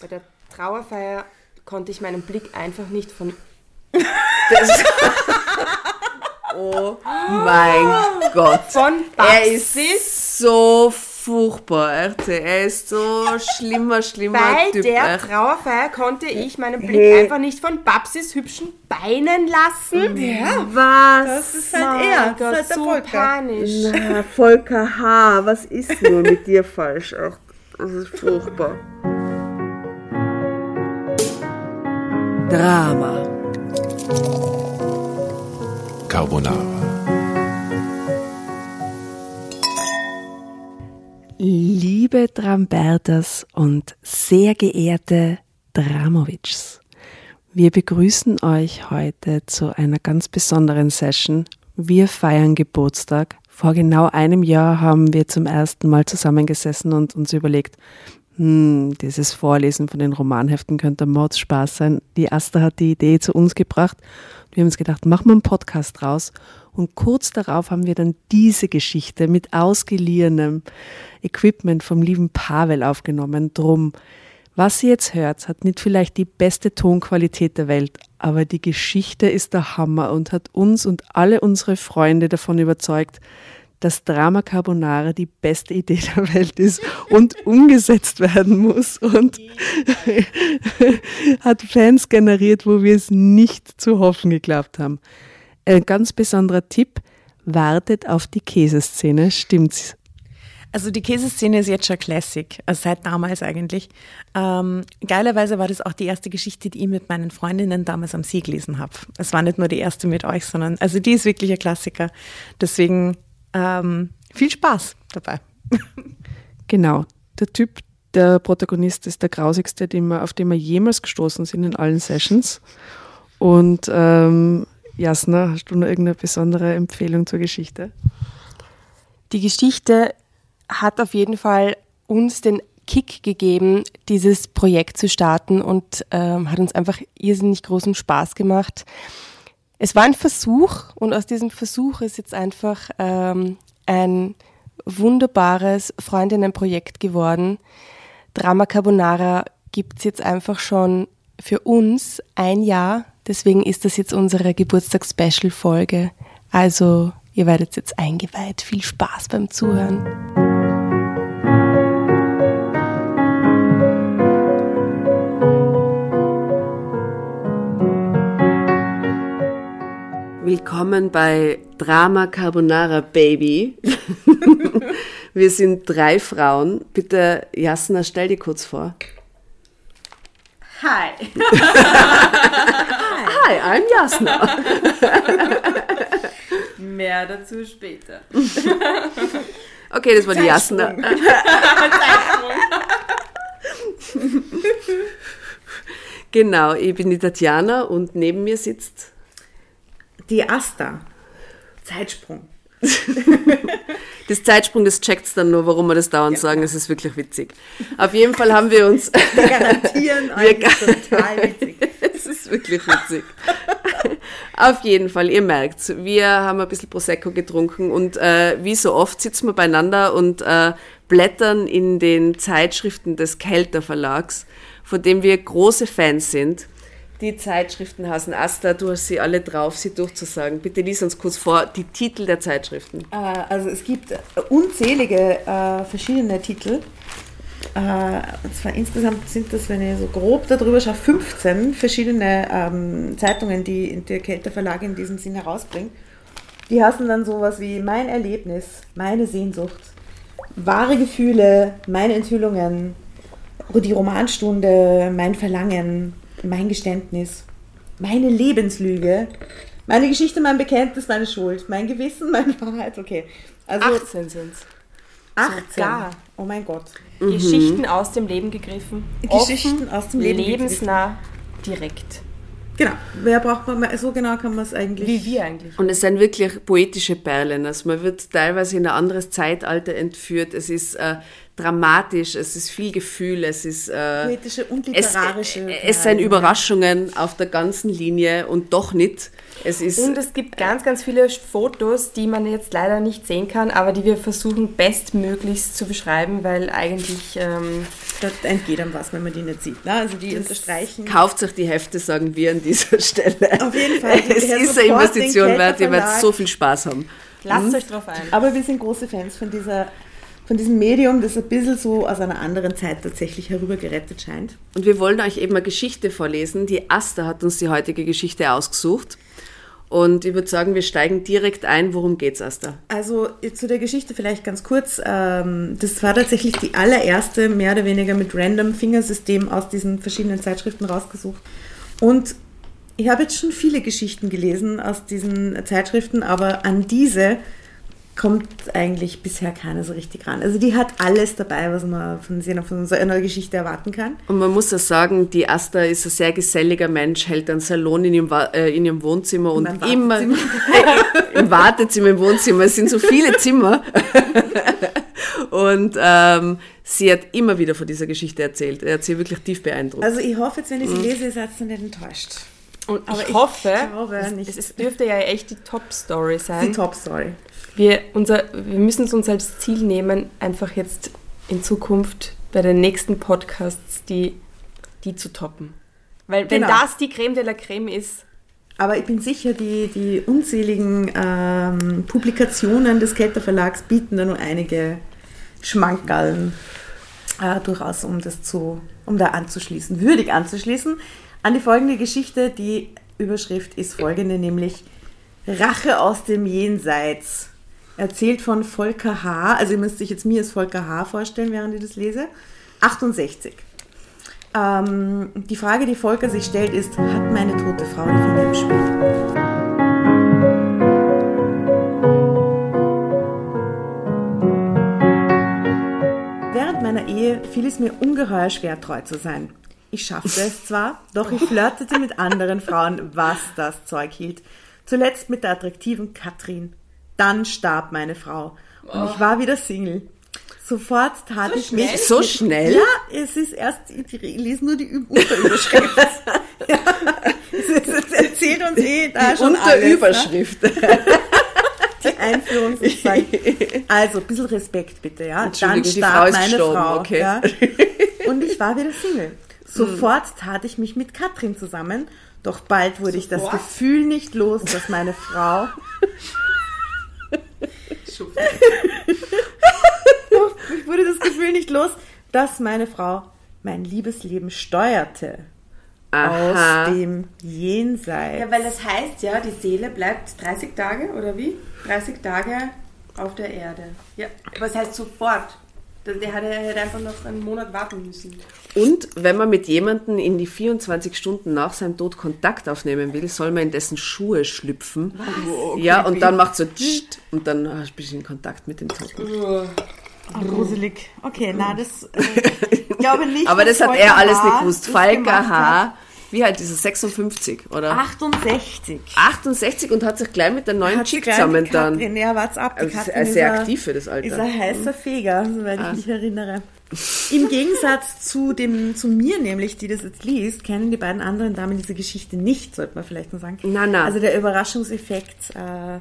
Bei der Trauerfeier konnte ich meinen Blick einfach nicht von. oh mein Gott. Von Er ist so furchtbar, echt. Er ist so schlimmer, schlimmer Bei Typ. der echt. Trauerfeier konnte ich meinen Blick Hey. einfach nicht von Babsis hübschen Beinen lassen. Ja, Was? das ist halt er. Gott, das ist halt so Volker. panisch. Na, Volker H., was ist nur mit dir falsch? Ach, das ist furchtbar. Drama. Carbonara. Liebe Drambertas und sehr geehrte Dramovics, wir begrüßen euch heute zu einer ganz besonderen Session. Wir feiern Geburtstag. Vor genau einem Jahr haben wir zum ersten Mal zusammengesessen und uns überlegt, hm, dieses Vorlesen von den Romanheften könnte Mordspaß sein. Die Asta hat die Idee zu uns gebracht. Wir haben uns gedacht, machen wir einen Podcast draus. Und kurz darauf haben wir dann diese Geschichte mit ausgeliehenem Equipment vom lieben Pavel aufgenommen. Drum, was ihr jetzt hört, hat nicht vielleicht die beste Tonqualität der Welt, aber die Geschichte ist der Hammer und hat uns und alle unsere Freunde davon überzeugt, dass Drama Carbonara die beste Idee der Welt ist und umgesetzt werden muss und hat Fans generiert, wo wir es nicht zu hoffen geglaubt haben. Ein ganz besonderer Tipp, wartet auf die Käseszene, stimmt's? Also die Käseszene ist jetzt schon Classic, also seit damals eigentlich. Ähm, geilerweise war das auch die erste Geschichte, die ich mit meinen Freundinnen damals am See gelesen habe. Es war nicht nur die erste mit euch, sondern also die ist wirklich ein Klassiker. Deswegen ähm, viel Spaß dabei. Genau, der Typ, der Protagonist ist der grausigste, den wir, auf den wir jemals gestoßen sind in allen Sessions. Und ähm, Jasna, hast du noch irgendeine besondere Empfehlung zur Geschichte? Die Geschichte hat auf jeden Fall uns den Kick gegeben, dieses Projekt zu starten und ähm, hat uns einfach irrsinnig großen Spaß gemacht. Es war ein Versuch und aus diesem Versuch ist jetzt einfach ähm, ein wunderbares Freundinnenprojekt geworden. Drama Carbonara gibt es jetzt einfach schon für uns ein Jahr. Deswegen ist das jetzt unsere Geburtstags-Special-Folge. Also ihr werdet jetzt eingeweiht. Viel Spaß beim Zuhören. Willkommen bei Drama Carbonara Baby. Wir sind drei Frauen. Bitte, Jasna, stell dir kurz vor. Hi. Hi, I'm Jasna. Mehr dazu später. Okay, das war die Jasna. Genau, ich bin die Tatjana und neben mir sitzt Die Asta. Zeitsprung. Das Zeitsprung, das checkt's dann nur, warum wir das dauernd sagen, es ist wirklich witzig. Auf jeden Fall haben wir uns, Garantieren Wir euch total witzig. es ist wirklich witzig. Auf jeden Fall, ihr merkt's, wir haben ein bisschen Prosecco getrunken und äh, wie so oft sitzen wir beieinander und äh, blättern in den Zeitschriften des Kelter Verlags, von dem wir große Fans sind. Die Zeitschriften heißen Asta, du hast sie alle drauf, sie durchzusagen. Bitte lies uns kurz vor die Titel der Zeitschriften. Äh, Also es gibt äh, unzählige äh, verschiedene Titel. Äh, und zwar insgesamt sind das, wenn ich so grob darüber schaue, 15 verschiedene ähm, Zeitungen, die der Kelter Verlag in diesem Sinn herausbringt. Die heißen dann sowas wie Mein Erlebnis, Meine Sehnsucht, Wahre Gefühle, Meine Enthüllungen, die Romanstunde, Mein Verlangen, Mein Geständnis, Meine Lebenslüge, Meine Geschichte, Mein Bekenntnis, Meine Schuld, Mein Gewissen, Meine Wahrheit. Okay, also 18 sind es. 18. Sogar. Oh mein Gott. Geschichten aus dem Leben gegriffen. Geschichten aus dem Leben Lebensnah, direkt. Genau. Wer braucht man, so genau kann man es eigentlich. Wie wir eigentlich. Und es sind wirklich poetische Perlen. Also man wird teilweise in ein anderes Zeitalter entführt. Es ist äh, dramatisch, es ist viel Gefühl, es ist äh, Poetische und es, literarische. es sind. Überraschungen auf der ganzen Linie und doch nicht. Es ist Und es gibt ganz, ganz viele Fotos, die man jetzt leider nicht sehen kann, aber die wir versuchen bestmöglichst zu beschreiben, weil eigentlich ähm, Da entgeht einem was, wenn man die nicht sieht. Ne? Also die unterstreichen. kauft euch die Hefte, sagen wir an dieser Stelle. Auf jeden Fall. Es ist eine Investition wert, ihr werdet so viel Spaß haben. lasst euch drauf ein. Aber wir sind große Fans von dieser von diesem Medium, das ein bisschen so aus einer anderen Zeit tatsächlich herübergerettet scheint. Und wir wollen euch eben eine Geschichte vorlesen. Die Asta hat uns die heutige Geschichte ausgesucht. Und ich würde sagen, wir steigen direkt ein. Worum geht's, Asta? Also zu der Geschichte vielleicht ganz kurz. Ähm, das war tatsächlich die allererste, mehr oder weniger mit random Fingersystem aus diesen verschiedenen Zeitschriften rausgesucht. Und ich habe jetzt schon viele Geschichten gelesen aus diesen Zeitschriften, aber an diese kommt eigentlich bisher keiner so richtig ran. Also die hat alles dabei, was man von, sie- von so einer Geschichte erwarten kann. Und man muss ja sagen, die Asta ist ein sehr geselliger Mensch, hält einen Salon in ihrem, äh, in ihrem Wohnzimmer und Im immer im Wartezimmer, im Wohnzimmer. Es sind so viele Zimmer. und ähm, sie hat immer wieder von dieser Geschichte erzählt. Er hat sie wirklich tief beeindruckt. Also ich hoffe jetzt, wenn ich sie lese, ihr seid ihr nicht enttäuscht. Und Aber ich ich hoffe, glaube es, es, dürfte ja echt die Top-Story Die sein. Top-Story. Wir, unser, wir müssen es uns als Ziel nehmen, einfach jetzt in Zukunft bei den nächsten Podcasts die, die zu toppen. Weil wenn Genau. das die Creme de la Creme ist, Aber ich bin sicher, die, die unzähligen ähm, Publikationen des Kelter Verlags bieten da nur einige Schmankerln äh, durchaus, um das zu, um da anzuschließen, würdig anzuschließen. An die folgende Geschichte, die Überschrift ist folgende, nämlich Rache aus dem Jenseits. Erzählt von Volker H., also ihr müsst sich jetzt mir als Volker H. vorstellen, während ich das lese. 68. Ähm, die Frage, die Volker sich stellt, ist, hat meine tote Frau die Finger im Spiel? Während meiner Ehe fiel es mir ungeheuer schwer, treu zu sein. Ich schaffte es zwar, doch ich flirtete mit anderen Frauen, was das Zeug hielt. Zuletzt mit der attraktiven Katrin. Dann starb meine Frau und ich war wieder Single. Sofort tat ich mich... So schnell? Ja, es ist erst, ich lese nur die Unterüberschrift. ja, es, es erzählt uns eh da schon Unter alles, ne? Überschrift. Die Einführung sozusagen. Also, ein bisschen Respekt bitte, ja. Dann die starb Frau ist meine gestorben, Frau. okay. Ja. Und ich war wieder Single. Sofort tat ich mich mit Katrin zusammen, doch bald wurde ich das Gefühl nicht los, dass meine Frau. doch, ich wurde das Gefühl nicht los, dass meine Frau mein Liebesleben steuerte. Aha. Aus dem Jenseits. Ja, weil das heißt ja, die Seele bleibt 30 Tage oder wie? 30 Tage auf der Erde. Ja, aber es heißt sofort. Der hätte, er hätte einfach noch einen Monat warten müssen. Und wenn man mit jemandem in die 24 Stunden nach seinem Tod Kontakt aufnehmen will, soll man in dessen Schuhe schlüpfen. ja, und dann macht so und dann ah, bist du in Kontakt mit dem Toten. Ah, gruselig. Okay, na, das äh, ich glaube nicht. Aber das hat er alles nicht gewusst. Falker. H. Wie alt ist er? 56, oder? 68. 68 und hat sich gleich mit der neuen Hat Chick zusammen dann. Ja, wart's ab. Die Also Katrin ist sehr aktiv für das Ist Alter. ein heißer Feger, soweit ich mich erinnere. Im Gegensatz zu, dem, zu mir nämlich, die das jetzt liest, kennen die beiden anderen Damen diese Geschichte nicht, sollte man vielleicht noch sagen. Na, na. Also der Überraschungseffekt. Äh, ah,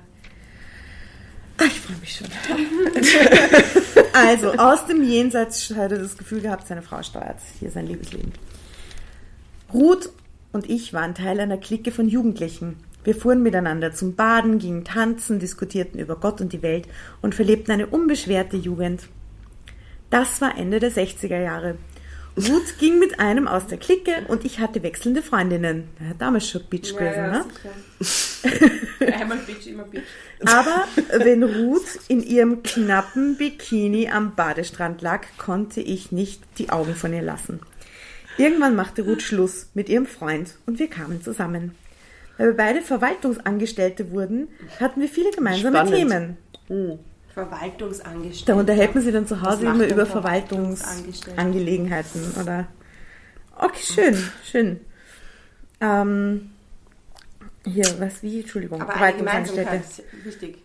ich freue mich schon. also, aus dem Jenseits hat er das Gefühl gehabt, seine Frau steuert hier sein Liebesleben. Ruth und ich waren Teil einer Clique von Jugendlichen. Wir fuhren miteinander zum Baden, gingen tanzen, diskutierten über Gott und die Welt und verlebten eine unbeschwerte Jugend. Das war Ende der 60er Jahre. Ruth ging mit einem aus der Clique und ich hatte wechselnde Freundinnen. Hat damals schon Bitch gewesen, ne? Einmal Bitch, immer Bitch. Aber wenn Ruth in ihrem knappen Bikini am Badestrand lag, konnte ich nicht die Augen von ihr lassen. Irgendwann machte Ruth Schluss mit ihrem Freund und wir kamen zusammen. Weil wir beide Verwaltungsangestellte wurden, hatten wir viele gemeinsame Spannend. Themen. Verwaltungsangestellte. Da unterhält man sich dann zu Hause immer über? Verwaltungsangelegenheiten, oder? Okay, schön, schön. Ähm, hier, was, wie? Entschuldigung, Aber ist wichtig.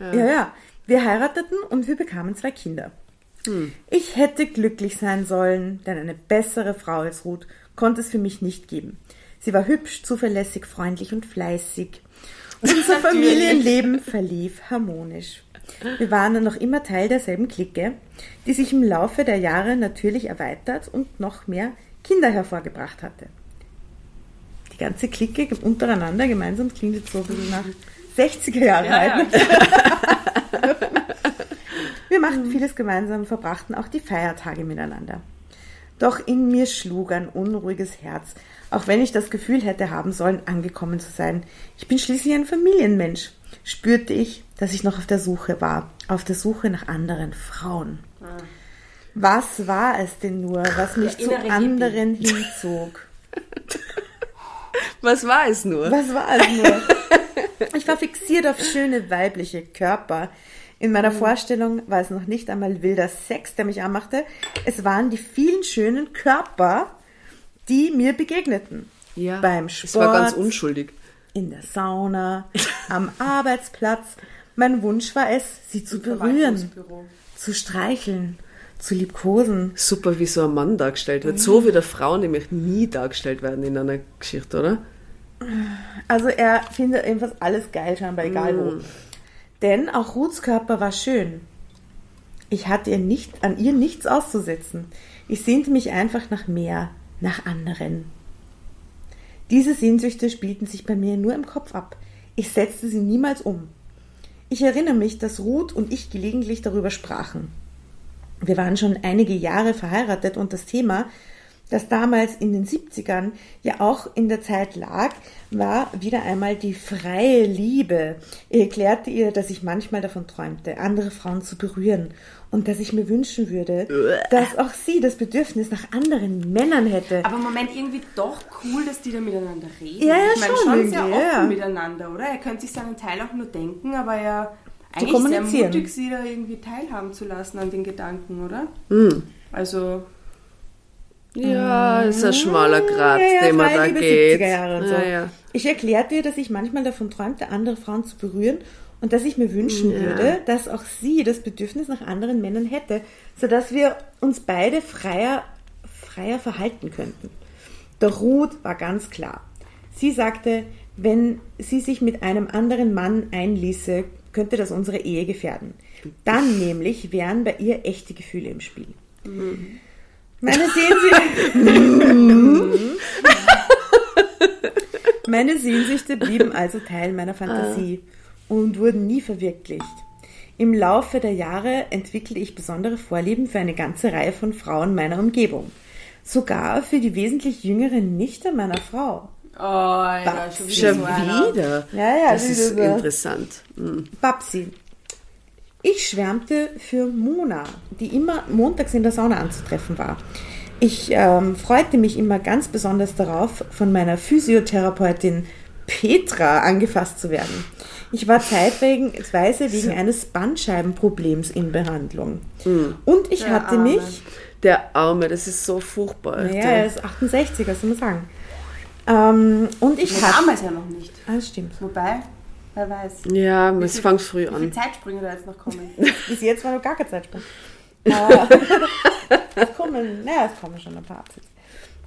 Ja. Ja, ja. Wir heirateten und wir bekamen zwei Kinder. Ich hätte glücklich sein sollen, denn eine bessere Frau als Ruth konnte es für mich nicht geben. Sie war hübsch, zuverlässig, freundlich und fleißig. Unser Familienleben verlief harmonisch. Wir waren dann noch immer Teil derselben Clique, die sich im Laufe der Jahre natürlich erweitert und noch mehr Kinder hervorgebracht hatte. Die ganze Clique untereinander gemeinsam klingt jetzt so ein bisschen nach 60er Jahre alt. Wir machten vieles gemeinsam, verbrachten auch die Feiertage miteinander. Doch in mir schlug ein unruhiges Herz, auch wenn ich das Gefühl hätte haben sollen, angekommen zu sein. Ich bin schließlich ein Familienmensch, spürte ich, dass ich noch auf der Suche war, auf der Suche nach anderen Frauen. Was war es denn nur, was mich zu anderen hinzog? Was war es nur? Was war es nur? Ich war fixiert auf schöne weibliche Körper. In meiner Mhm. Vorstellung war es noch nicht einmal wilder Sex, der mich anmachte. Es waren die vielen schönen Körper, die mir begegneten. Ja, Beim Es war ganz Sport. unschuldig. In der Sauna, am Arbeitsplatz. Mein Wunsch war es, sie zu berühren, zu streicheln, zu liebkosen. Super, wie so ein Mann dargestellt wird. So wie der Frau nämlich nie dargestellt werden in einer Geschichte, oder? Also er findet jedenfalls alles geil, scheinbar egal wo. Denn auch Ruths Körper war schön. Ich hatte ihr nicht, an ihr nichts auszusetzen. Ich sehnte mich einfach nach mehr, nach anderen. Diese Sehnsüchte spielten sich bei mir nur im Kopf ab. Ich setzte sie niemals um. Ich erinnere mich, dass Ruth und ich gelegentlich darüber sprachen. Wir waren schon einige Jahre verheiratet und das Thema, das damals in den 70ern ja auch in der Zeit lag, war wieder einmal die freie Liebe. Ich erklärte ihr, dass ich manchmal davon träumte, andere Frauen zu berühren und dass ich mir wünschen würde, dass auch sie das Bedürfnis nach anderen Männern hätte. Aber Moment, irgendwie doch cool, dass die da miteinander reden. Ja, ja, ich meine, schon schon sehr offen ja. miteinander, oder? Er könnte sich seinen Teil auch nur denken, aber ja eigentlich sehr mutig, sie da irgendwie teilhaben zu lassen an den Gedanken, oder? Hm. Also, Ja, ist ein schmaler Grat, ja, ja, den man da geht. 70er Jahre und so. Ja. Ich erklärte ihr, dass ich manchmal davon träumte, andere Frauen zu berühren und dass ich mir wünschen würde, dass auch sie das Bedürfnis nach anderen Männern hätte, sodass wir uns beide freier, freier verhalten könnten. Doch Ruth war ganz klar. Sie sagte, wenn sie sich mit einem anderen Mann einließe, könnte das unsere Ehe gefährden. Dann nämlich wären bei ihr echte Gefühle im Spiel. Meine Sehnsüchte. Meine Sehnsüchte blieben also Teil meiner Fantasie und wurden nie verwirklicht. Im Laufe der Jahre entwickelte ich besondere Vorlieben für eine ganze Reihe von Frauen meiner Umgebung. Sogar für die wesentlich jüngere Nichte meiner Frau. oh, ja, schon wieder Schon wieder? Ja, ja, das ist so. interessant. Mhm. Babsi. Ich schwärmte für Mona, die immer montags in der Sauna anzutreffen war. Ich ähm, freute mich immer ganz besonders darauf, von meiner Physiotherapeutin Petra angefasst zu werden. Ich war zeitweise wegen eines Bandscheibenproblems in Behandlung. Und ich hatte Arme. mich Der Arme, das ist so furchtbar. ja, er ist 68, was soll man sagen. Ähm, und ich hatte. damals ja noch nicht. Ah, das stimmt. Wobei, wer weiß. ja es fängt früh Wie viele an. Zeitsprünge da jetzt noch kommen. Bis jetzt war noch gar kein Zeitsprung. Äh, es kommen, naja, es kommen schon ein paar Absätze.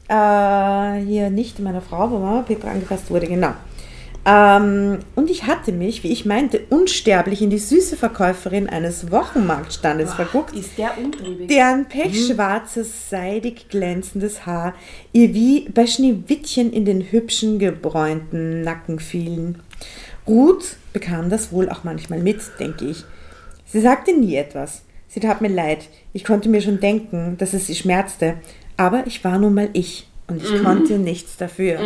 Äh, hier nicht meiner Frau, wo Mama Petra angefasst wurde, genau. Ähm, und ich hatte mich, wie ich meinte, unsterblich in die süße Verkäuferin eines Wochenmarktstandes verguckt, Ist der deren pechschwarzes, seidig glänzendes Haar ihr wie bei Schneewittchen in den hübschen, gebräunten Nacken fielen. Ruth bekam das wohl auch manchmal mit, denke ich. Sie sagte nie etwas. Sie tat mir leid. Ich konnte mir schon denken, dass es sie schmerzte. Aber ich war nun mal ich und ich konnte nichts dafür.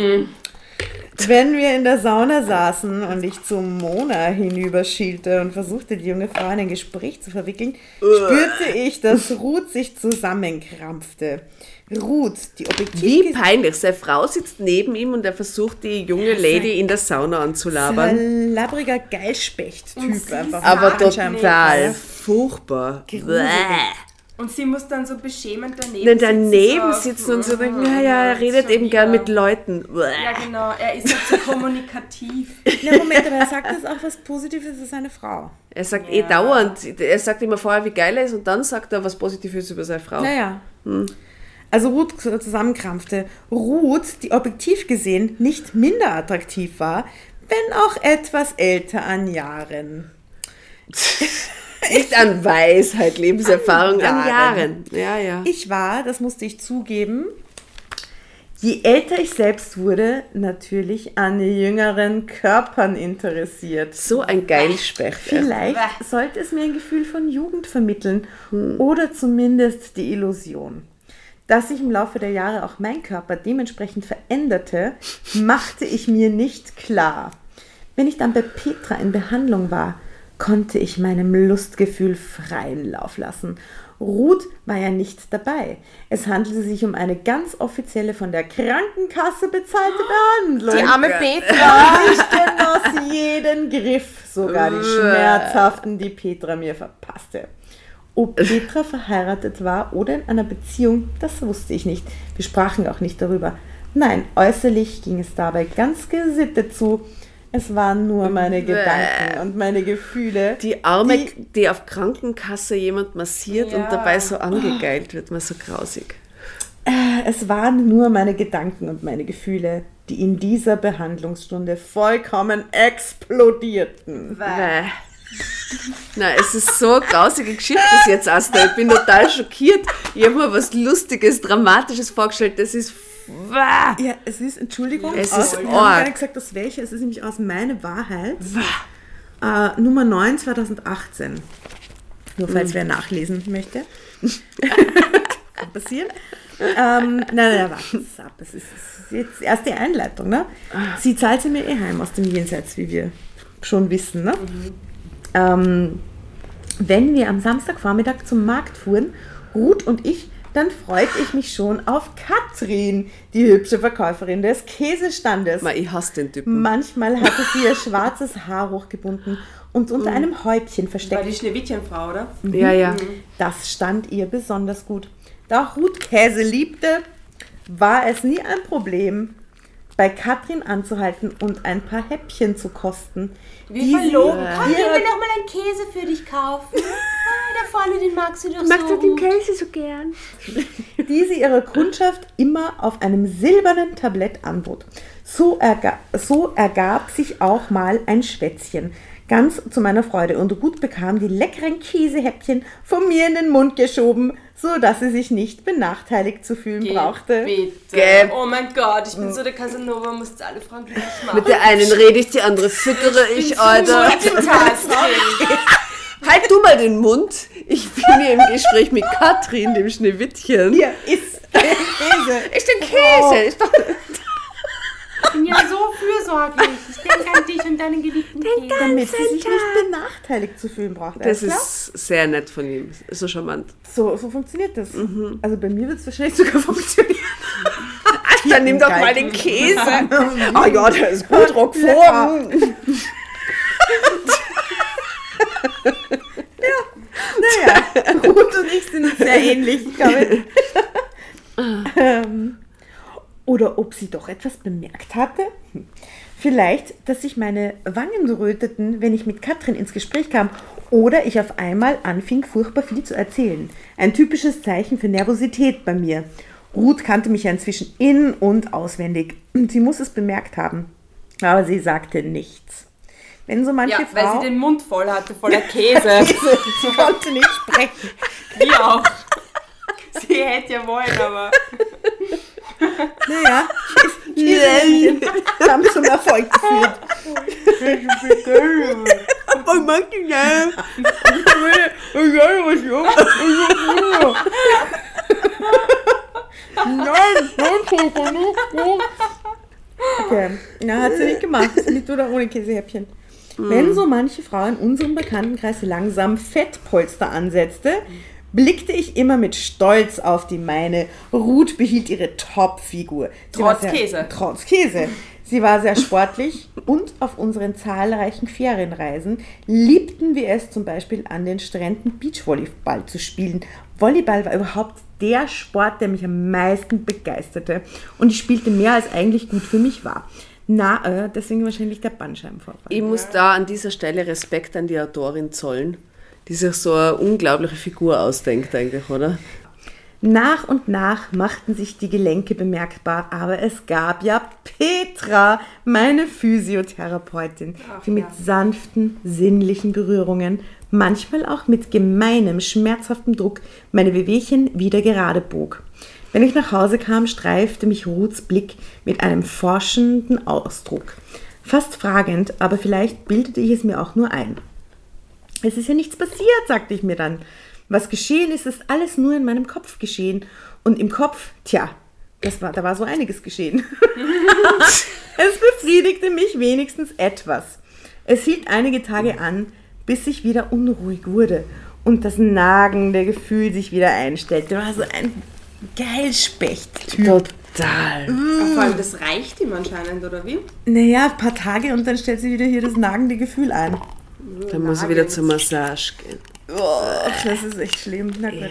Wenn wir in der Sauna saßen und ich zu Mona hinüberschielte und versuchte, die junge Frau in ein Gespräch zu verwickeln, spürte ich, dass Ruth sich zusammenkrampfte. Ruth, die objektiv Wie peinlich. Seine Frau sitzt neben ihm und er versucht, die junge Lady in der Sauna anzulabern. ein labbriger Geilspecht-Typ einfach. Aber total furchtbar. Und sie muss dann so beschämend daneben Dann daneben sitzen. sitzen und so denken, ja, "Mm, ja, er redet eben gern wieder." mit Leuten. Ja, genau. Er ist halt so kommunikativ. Na, Moment, aber er sagt das auch was Positives über seine Frau. Er sagt eh dauernd, er sagt immer vorher, wie geil er ist und dann sagt er was Positives über seine Frau. Naja. Also Ruth zusammenkrampfte. Ruth, die objektiv gesehen nicht minder attraktiv war, wenn auch etwas älter an Jahren. Nicht an Weisheit, Lebenserfahrung, an An Jahren. Ja, ja. Ich war, das musste ich zugeben, je älter ich selbst wurde, natürlich an jüngeren Körpern interessiert. So ein Geilspecht. Vielleicht sollte es mir ein Gefühl von Jugend vermitteln oder zumindest die Illusion. Dass sich im Laufe der Jahre auch mein Körper dementsprechend veränderte, machte ich mir nicht klar. Wenn ich dann bei Petra in Behandlung war, konnte ich meinem Lustgefühl freien Lauf lassen. Ruth war ja nicht dabei. Es handelte sich um eine ganz offizielle von der Krankenkasse bezahlte Behandlung. Die arme Petra. Ich genoss jeden Griff, sogar die schmerzhaften, die Petra mir verpasste. Ob Petra verheiratet war oder in einer Beziehung, das wusste ich nicht. Wir sprachen auch nicht darüber. Nein, äußerlich ging es dabei ganz gesittet zu. Es waren nur meine Gedanken und meine Gefühle. Die Arme, Die- die, auf Krankenkasse jemand massiert Ja. und dabei so angegeilt wird, man so grausig. Es waren nur meine Gedanken und meine Gefühle, die in dieser Behandlungsstunde vollkommen explodierten. Bäh. Na, es ist so eine grausige Geschichte jetzt, Asta. Ich bin total schockiert. Ich habe mir was Lustiges, Dramatisches vorgestellt. Das ist. Bäh. Ja, es ist, Entschuldigung, Es aus, ist ich habe gar nicht gesagt, aus welcher, es ist nämlich aus Meine Wahrheit, äh, Nummer 9 2018. Nur falls wer nachlesen möchte. Kann passieren. Ähm, nein, nein, warte es ab. Es ist, es ist jetzt erst die Einleitung. Ne? Sie zahlt sie mir eh heim aus dem Jenseits, wie wir schon wissen. Ne? Ähm, wenn wir am Samstagvormittag zum Markt fuhren, Ruth und ich, dann freute ich mich schon auf Katrin, die hübsche Verkäuferin des Käsestandes. Ma, ich hasse den Typen. Manchmal hatte sie ihr schwarzes Haar hochgebunden und unter einem Häubchen War versteckt. die Schneewittchenfrau, oder? Ja, ja. Das stand ihr besonders gut. Da Ruth Käse liebte, war es nie ein Problem, bei Katrin anzuhalten und ein paar Häppchen zu kosten. Wie verlogen. Komm, ich will noch mal einen Käse für dich kaufen. Da vorne, den magst du doch Magst so du den. Käse so gern? die sie ihrer Kundschaft immer auf einem silbernen Tablett anbot. So, erga so ergab sich auch mal ein Schwätzchen, ganz zu meiner Freude. Und Ruth bekam die leckeren Käsehäppchen von mir in den Mund geschoben, so dass sie sich nicht benachteiligt zu fühlen brauchte. Bitte. Gell. Oh mein Gott, ich bin so der Casanova, muss jetzt alle Frauen glücklich machen. Mit der einen rede ich, die andere füttere ich, Alter. Multitasking. Halt du mal den Mund. Ich bin hier im Gespräch mit Katrin, dem Schneewittchen. Hier ist Käse. Ist der Käse? Ist doch Ich bin ja so fürsorglich. Ich denke an dich und deinen geliebten Käse. Damit sie sich nicht benachteiligt zu fühlen brauchte. das klar? ist sehr nett von ihm. So charmant. so, so funktioniert das. Also bei mir wird es wahrscheinlich sogar funktionieren. Ja, nimm doch mal den Käse. Ah ja, der ist gut rockform. Naja, Ruth und ich sind uns sehr ähnlich, ich glaube. ähm, oder ob sie doch etwas bemerkt hatte. Vielleicht, dass sich meine Wangen röteten, wenn ich mit Katrin ins Gespräch kam oder ich auf einmal anfing, furchtbar viel zu erzählen. Ein typisches Zeichen für Nervosität bei mir. Ruth kannte mich ja inzwischen in- und auswendig. Sie muss es bemerkt haben. Aber sie sagte nichts. Wenn so manche Ja, weil Frau... sie den Mund voll hatte, voller Käse. sie konnte nicht sprechen. Wie auch. Sie hätte ja wollen, aber. Naja, Käsehäppchen haben zum Erfolg geführt. Aber ich mag die nicht. Okay, na, hat sie nicht gemacht. Mit oder ohne Käsehäppchen. Wenn so manche Frau in unserem Bekanntenkreis langsam Fettpolster ansetzte, blickte ich immer mit Stolz auf die meine. Ruth behielt ihre Topfigur. Sie war Trotz sehr- Käse. Trotz Käse. Sie war sehr sportlich und auf unseren zahlreichen Ferienreisen liebten wir es zum Beispiel an den Stränden Beachvolleyball zu spielen, Volleyball war überhaupt der Sport, der mich am meisten begeisterte. Und ich spielte mehr, als eigentlich gut für mich war. Na, äh, deswegen wahrscheinlich der Bandscheibenvorfall. Ich muss da an dieser Stelle Respekt an die Autorin zollen, die sich so eine unglaubliche Figur ausdenkt eigentlich, oder? Nach und nach machten sich die Gelenke bemerkbar, aber es gab ja Petra, meine Physiotherapeutin, die mit sanften, sinnlichen Berührungen, manchmal auch mit gemeinem, schmerzhaftem Druck, meine Wehwehchen wieder gerade bog. Wenn ich nach Hause kam, streifte mich Ruths Blick mit einem forschenden Ausdruck. Fast fragend, aber vielleicht bildete ich es mir auch nur ein. Es ist ja nichts passiert, sagte ich mir dann. Was geschehen ist, ist alles nur in meinem Kopf geschehen. Und im Kopf, tja, das war, da war so einiges geschehen. es befriedigte mich wenigstens etwas. Es hielt einige Tage an, bis ich wieder unruhig wurde und das nagende Gefühl sich wieder einstellte. War so ein Geilspecht-Typ. Total. Vor allem, das reicht ihm anscheinend, oder wie? Naja, ein paar Tage und dann stellt sich wieder hier das nagende Gefühl ein. Dann muss ich wieder zur Massage gehen. Oh, das ist echt schlimm. Na gut.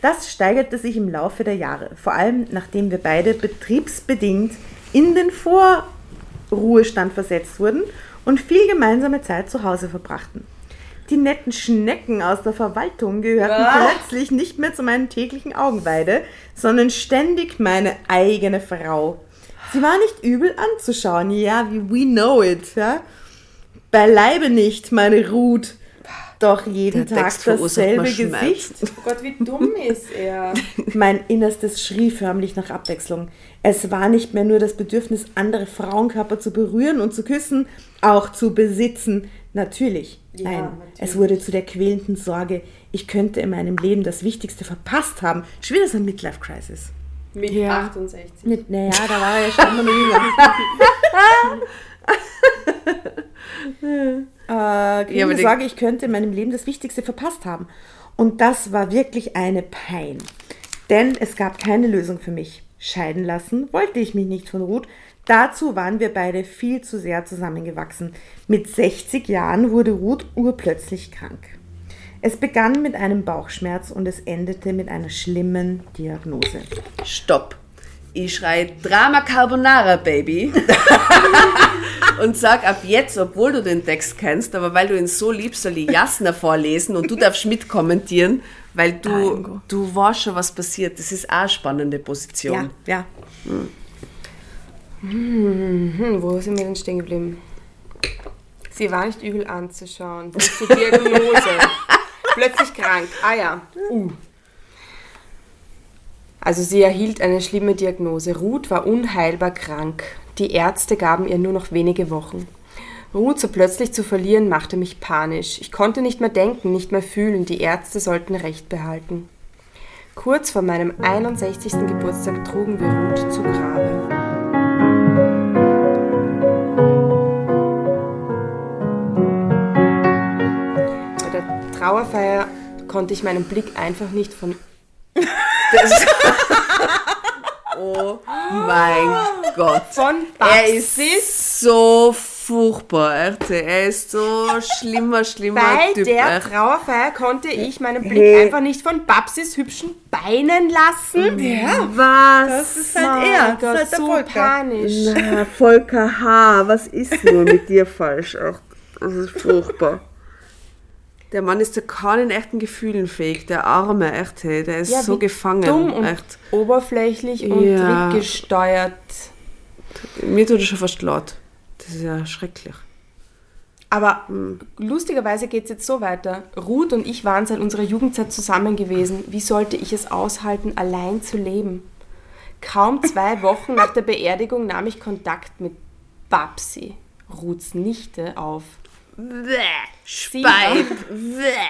Das steigerte sich im Laufe der Jahre, vor allem nachdem wir beide betriebsbedingt in den Vorruhestand versetzt wurden und viel gemeinsame Zeit zu Hause verbrachten. Die netten Schnecken aus der Verwaltung gehörten plötzlich nicht mehr zu meinen täglichen Augenweide, sondern ständig meine eigene Frau. Sie war nicht übel anzuschauen, ja, wie we know it, ja. Beileibe nicht, meine Ruth. Doch jeden Der Tag Text dasselbe. Gesicht. Oh Gott, wie dumm ist er. Mein Innerstes schrie förmlich nach Abwechslung. Es war nicht mehr nur das Bedürfnis, andere Frauenkörper zu berühren und zu küssen, auch zu besitzen. Natürlich. Ja, Nein, natürlich. es wurde zu der quälenden Sorge, ich könnte in meinem Leben das Wichtigste verpasst haben. Schon wieder so ein Midlife-Crisis. Mit Ja. 68. Mit, naja, da war er ja schon noch jünger. äh, Ja, Sorge, ich könnte in meinem Leben das Wichtigste verpasst haben. Und das war wirklich eine Pein. Denn es gab keine Lösung für mich. Scheiden lassen wollte ich mich nicht von Ruth. Dazu waren wir beide viel zu sehr zusammengewachsen. Mit 60 Jahren wurde Ruth urplötzlich krank. Es begann mit einem Bauchschmerz und es endete mit einer schlimmen Diagnose. Stopp. Ich schrei Drama Carbonara, Baby. und sag ab jetzt, obwohl du den Text kennst, aber weil du ihn so liebst, soll ich Jasna vorlesen und du darfst mitkommentieren, weil du, du weißt schon, was passiert. Das ist auch eine spannende Position. Ja, ja. Hm, wo sind wir denn stehen geblieben? Sie war nicht übel anzuschauen. Die Diagnose. Plötzlich krank. Ah ja. Uh. Also sie erhielt eine schlimme Diagnose. Ruth war unheilbar krank. Die Ärzte gaben ihr nur noch wenige Wochen. Ruth so plötzlich zu verlieren, machte mich panisch. Ich konnte nicht mehr denken, nicht mehr fühlen. Die Ärzte sollten Recht behalten. Kurz vor meinem 61. Geburtstag trugen wir Ruth zu Grabe. Bei der Trauerfeier konnte ich meinen Blick einfach nicht von Das oh mein Gott. von Er ist so furchtbar, echt. Er ist so schlimmer, schlimmer bei Typ. der echt. Trauerfeier konnte ich meinen Blick einfach nicht von Babsis hübschen Beinen lassen. Ja, Was? das ist halt er. Gott, Das ist halt der so Volker. panisch. Na, Volker H., was ist nur mit dir falsch? Ach, das ist furchtbar. Der Mann ist zu keinen echten Gefühlen fähig. Der Arme, echt, hey, der ist Ja, so gefangen. Dumm und echt. oberflächlich und Ja. trickgesteuert. Mir tut das schon fast laut. Das ist ja schrecklich. Aber lustigerweise geht es jetzt so weiter. Ruth und ich waren seit unserer Jugendzeit zusammen gewesen. Wie sollte ich es aushalten, allein zu leben? Kaum zwei Wochen nach der Beerdigung nahm ich Kontakt mit Babsi, Ruths Nichte, auf. Speib.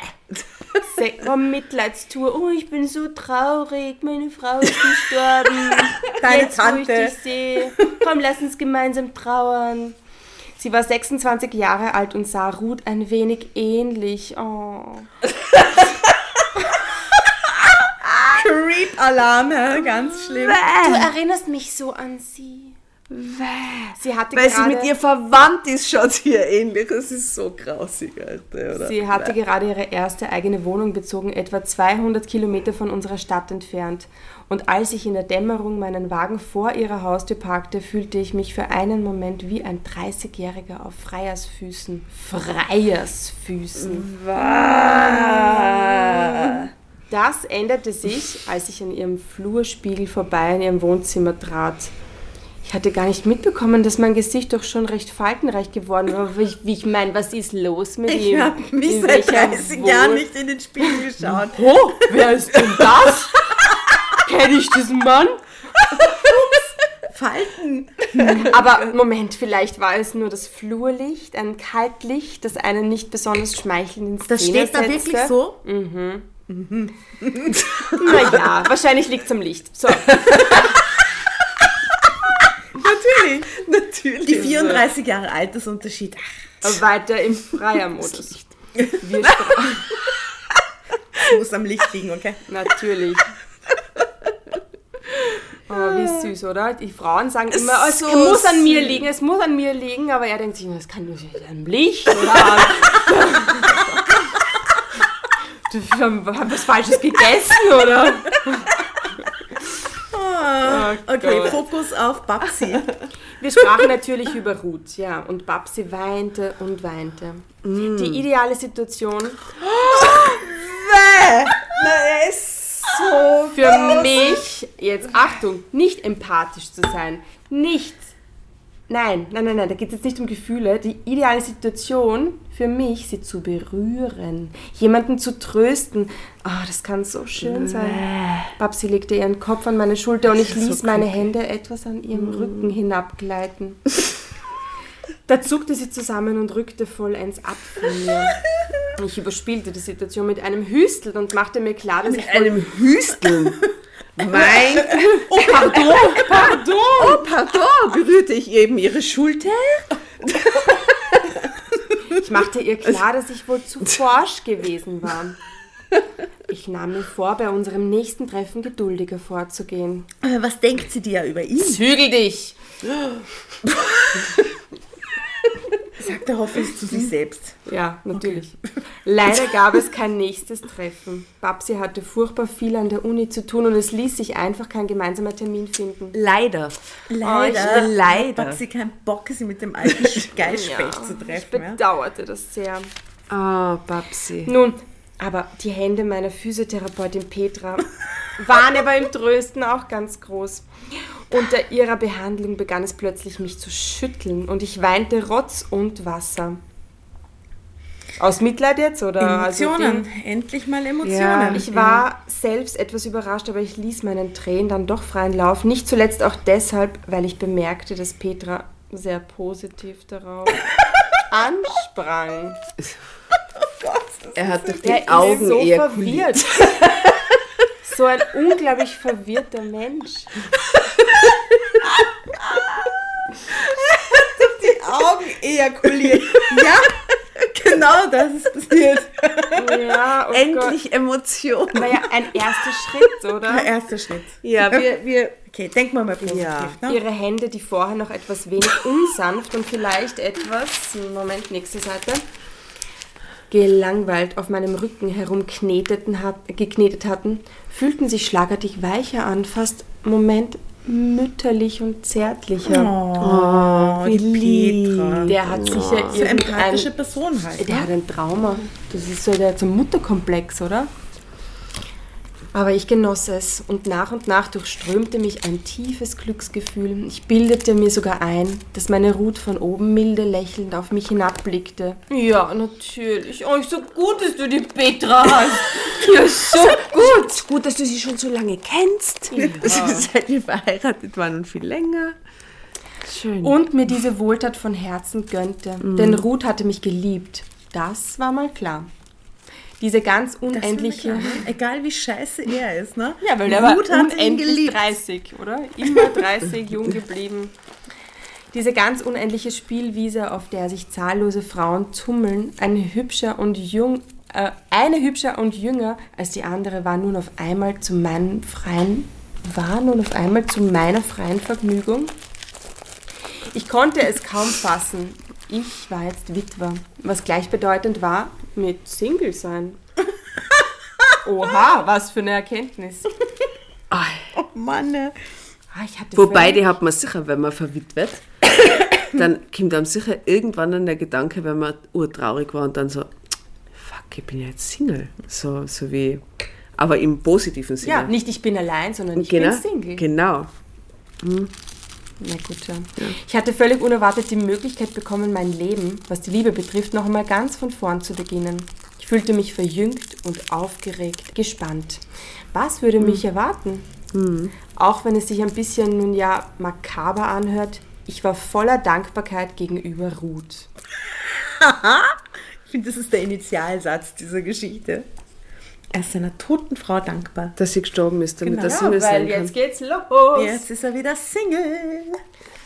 Se war Mitleidstour. Oh, ich bin so traurig. Meine Frau ist gestorben. Deine Jetzt, wo ich Tante. dich sehe. Komm, lass uns gemeinsam trauern. Sie war 26 Jahre alt und sah Ruth ein wenig ähnlich. Oh. Creep-Alarm, hä? ganz schlimm. Du erinnerst mich so an sie. Sie hatte Weil sie gerade, mit ihr verwandt ist, schaut sie ihr ähnlich. Das ist so grausig, Alter. Oder? Sie hatte gerade ihre erste eigene Wohnung bezogen, etwa 200 Kilometer von unserer Stadt entfernt. Und als ich in der Dämmerung meinen Wagen vor ihrer Haustür parkte, fühlte ich mich für einen Moment wie ein 30-Jähriger auf Freiersfüßen. Freiersfüßen. Das änderte sich, als ich an ihrem Flurspiegel vorbei in ihrem Wohnzimmer trat. Ich hatte gar nicht mitbekommen, dass mein Gesicht doch schon recht faltenreich geworden war. Wie ich, ich meine, was ist los mit Ich ihm? habe mich In seit welcher 30 Wohl- Jahren nicht in den Spiegel geschaut. Oh, wer ist denn das? Kenn ich diesen Mann? Falten. Aber Moment, vielleicht war es nur das Flurlicht, ein Kaltlicht, das einen nicht besonders schmeichelnd ins Das Szene steht da setzte. wirklich so? Naja, wahrscheinlich liegt es am Licht. So, Natürlich. Natürlich. Die 34 Jahre Altersunterschied. Ach, weiter im Freier-Modus. Wir muss am Licht liegen, okay? Natürlich. Oh, wie süß, oder? Die Frauen sagen immer, es so muss an mir liegen, es muss an mir liegen, aber er denkt sich, das kann nur am Licht oder haben, haben was Falsches gegessen, oder? Oh Okay, Gott. Fokus auf Babsi. Wir sprachen natürlich über Ruth, ja, und Babsi weinte und weinte. Die ideale Situation Na, er ist so. für mich, jetzt Achtung, nicht empathisch zu sein, nicht, nein, nein, nein, nein, da geht es jetzt nicht um Gefühle, die ideale Situation für mich, sie zu berühren, jemanden zu trösten, ah, das kann so schön sein. Babsi legte ihren Kopf an meine Schulter und ich ließ meine Hände etwas an ihrem Rücken hinabgleiten. Da zuckte sie zusammen und rückte vollends ab von mir. Ich überspielte die Situation mit einem Hüstel und machte mir klar, dass ich voll Einem Hüsteln. Mein. Oh, pardon, pardon. Oh, pardon, berührte ich eben ihre Schulter? Ich machte ihr klar, dass ich wohl zu forsch gewesen war. Ich nahm mir vor, bei unserem nächsten Treffen geduldiger vorzugehen. Äh, Was denkt sie dir über ihn? Zügel dich! Sagt er hoffentlich zu sich selbst. Ja, natürlich. Leider gab es kein nächstes Treffen. Babsi hatte furchtbar viel an der Uni zu tun und es ließ sich einfach kein gemeinsamer Termin finden. Leider. Leider. will leider. Babsi keinen Bock, sie mit dem alten Geilspecht zu ich treffen. Ja? bedauerte das sehr. Oh, Babsi. Nun, aber die Hände meiner Physiotherapeutin Petra waren ja beim Trösten auch ganz groß. Unter ihrer Behandlung begann es plötzlich mich zu schütteln und ich weinte Rotz und Wasser. Aus Mitleid jetzt oder? Also Emotionen. ging- Endlich mal Emotionen. Ja, ich war selbst etwas überrascht, aber ich ließ meinen Tränen dann doch freien Lauf. Nicht zuletzt auch deshalb, weil ich bemerkte, dass Petra sehr positiv darauf ansprang. Er hat durch die Augen ist so ejakuliert. verwirrt. so ein unglaublich verwirrter Mensch. die Augen ejakuliert. ja, genau das ist passiert. Ja, oh Endlich Emotionen. Gott. War ja ein erster Schritt, oder? Der erste Schritt. Ja, wir, wir, Okay, denk mal mal positiv. Ja. Ne? Ihre Hände, die vorher noch etwas wenig unsanft und vielleicht etwas, Moment, nächste Seite, gelangweilt auf meinem Rücken herumkneteten hat, geknetet hatten, fühlten sich schlagartig weicher an, fast, Moment, mütterlich und zärtlicher. Oh, wie die Petra. Der hat sicher So eine irgendein... empathische Person halt. Der Ne? hat ein Trauma. Das ist so der zum Mutterkomplex, oder? Aber ich genoss es und nach und nach durchströmte mich ein tiefes Glücksgefühl. Ich bildete mir sogar ein, dass meine Ruth von oben milde lächelnd auf mich hinabblickte. Ja, natürlich. Oh, so gut, dass du die Petra hast. Ja, so gut. gut, dass du sie schon so lange kennst. Seit wir verheiratet waren und viel länger. Schön. Und mir diese Wohltat von Herzen gönnte. Denn Ruth hatte mich geliebt. Das war mal klar. Diese ganz unendliche... ne? Egal wie scheiße er ist, ne? Ja, weil der war unendlich geliebt. 30, oder? Immer 30, jung geblieben. Diese ganz unendliche Spielwiese, auf der sich zahllose Frauen tummeln, ein hübscher und jung, äh, eine hübscher und jünger als die andere, war nun auf einmal zu meinem freien, war nun auf einmal zu meiner freien Vergnügung. Ich konnte es kaum fassen. Ich war jetzt Witwer, was gleichbedeutend war mit Single sein. Oha, was für eine Erkenntnis. Oh Mann. ne. Ah, ich hatte Wobei, die hat man sicher, wenn man verwitwet, dann kommt einem sicher irgendwann dann der Gedanke, wenn man urtraurig war und dann so, fuck, ich bin ja jetzt Single. So, so wie, aber im positiven Sinne. Ja, nicht ich bin allein, sondern ich genau, bin Single. Genau. Na gut, ja. Ich hatte völlig unerwartet die Möglichkeit bekommen, mein Leben, was die Liebe betrifft, noch einmal ganz von vorn zu beginnen. Ich fühlte mich verjüngt und aufgeregt, gespannt. Was würde mich erwarten? Auch wenn es sich ein bisschen, nun ja, makaber anhört, ich war voller Dankbarkeit gegenüber Ruth. Ich finde, das ist der Initialsatz dieser Geschichte. Er ist seiner toten Frau dankbar. Dass sie gestorben ist, damit Genau. das Single sein kann. geht's los. Jetzt ist er wieder Single.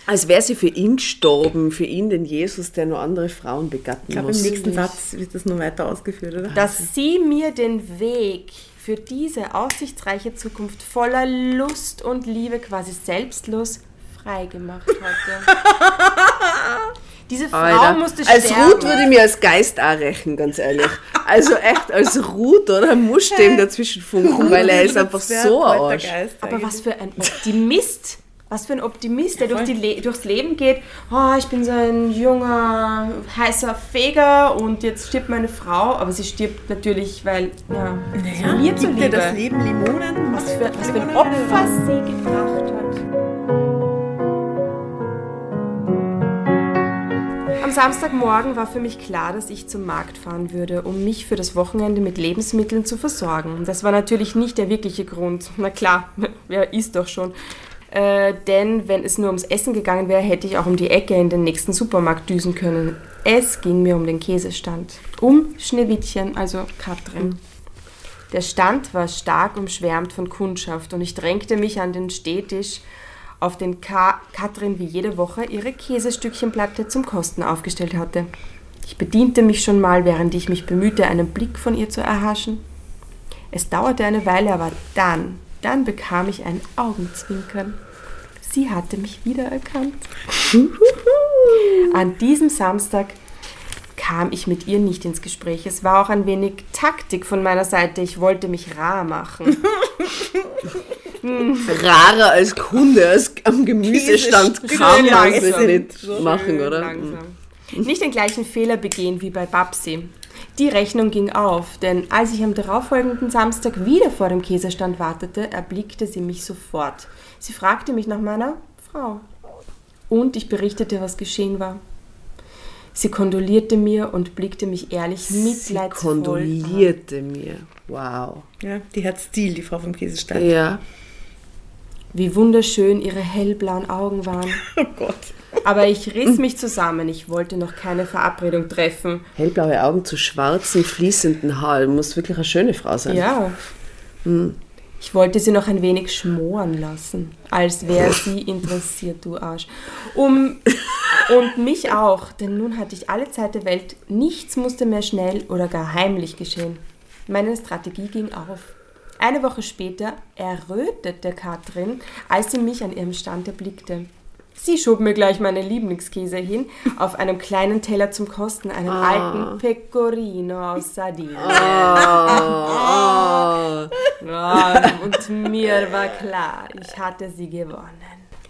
Als wäre sie für ihn gestorben, für ihn, den Jesus, der nur andere Frauen begatten Ich glaube, muss. im nächsten Satz wird das nur weiter ausgeführt, oder? dass sie mir den Weg für diese aussichtsreiche Zukunft voller Lust und Liebe quasi selbstlos freigemacht hatte. Diese Frau Alter, musste als sterben. Ruth würde ich mir als Geist auch rächen, ganz ehrlich. Also echt, als Ruth, oder? Muss dem dazwischen funken, weil er ist einfach so ein Arsch. Aber was für ein Optimist. Was für ein Optimist, der durch die Le durchs Leben geht. Oh, ich bin so ein junger, heißer Feger und jetzt stirbt meine Frau. Aber sie stirbt natürlich, weil, ja, Ja, mir gibt dir zuliebe. das Leben Limonen? was für, was für ein Opfer sie gebracht hat. Am Samstagmorgen war für mich klar, dass ich zum Markt fahren würde, um mich für das Wochenende mit Lebensmitteln zu versorgen. Das war natürlich nicht der wirkliche Grund. Na klar, wer isst doch schon. Äh, denn wenn es nur ums Essen gegangen wäre, hätte ich auch um die Ecke in den nächsten Supermarkt düsen können. Es ging mir um den Käsestand. Um Schneewittchen, also Katrin. Der Stand war stark umschwärmt von Kundschaft und ich drängte mich an den Stehtisch, auf den Ka Katrin wie jede Woche ihre Käsestückchenplatte zum Kosten aufgestellt hatte. Ich bediente mich schon mal, während ich mich bemühte, einen Blick von ihr zu erhaschen. Es dauerte eine Weile, aber dann, dann bekam ich ein Augenzwinkern. Sie hatte mich wiedererkannt. An diesem Samstag kam ich mit ihr nicht ins Gespräch. Es war auch ein wenig Taktik von meiner Seite. Ich wollte mich rar machen. Rarer als Kunde, als am Gemüsestand kann man sich nicht So machen, oder? Langsam. Nicht den gleichen Fehler begehen wie bei Babsi. Die Rechnung ging auf, denn als ich am darauffolgenden Samstag wieder vor dem Käsestand wartete, erblickte sie mich sofort. Sie fragte mich nach meiner Frau. Und ich berichtete, was geschehen war. Sie kondolierte mir und blickte mich ehrlich Sie mitleidsvoll an. kondolierte mir. Wow. Ja, die hat Stil, die Frau vom Käsestand. Ja. Wie wunderschön ihre hellblauen Augen waren. Oh Gott. Aber ich riss mich zusammen. Ich wollte noch keine Verabredung treffen. Hellblaue Augen zu schwarzen, fließenden Haaren. Muss wirklich eine schöne Frau sein. Ja. Ich wollte sie noch ein wenig schmoren lassen, als wäre sie interessiert, du Arsch. Um, und mich auch, denn nun hatte ich alle Zeit der Welt. Nichts musste mehr schnell oder gar heimlich geschehen. Meine Strategie ging auf. Eine Woche später errötete Katrin, als sie mich an ihrem Stand erblickte. Sie schob mir gleich meine Lieblingskäse hin, auf einem kleinen Teller zum Kosten, einen alten Pecorino aus Sardinien. Ja, und mir war klar, ich hatte sie gewonnen.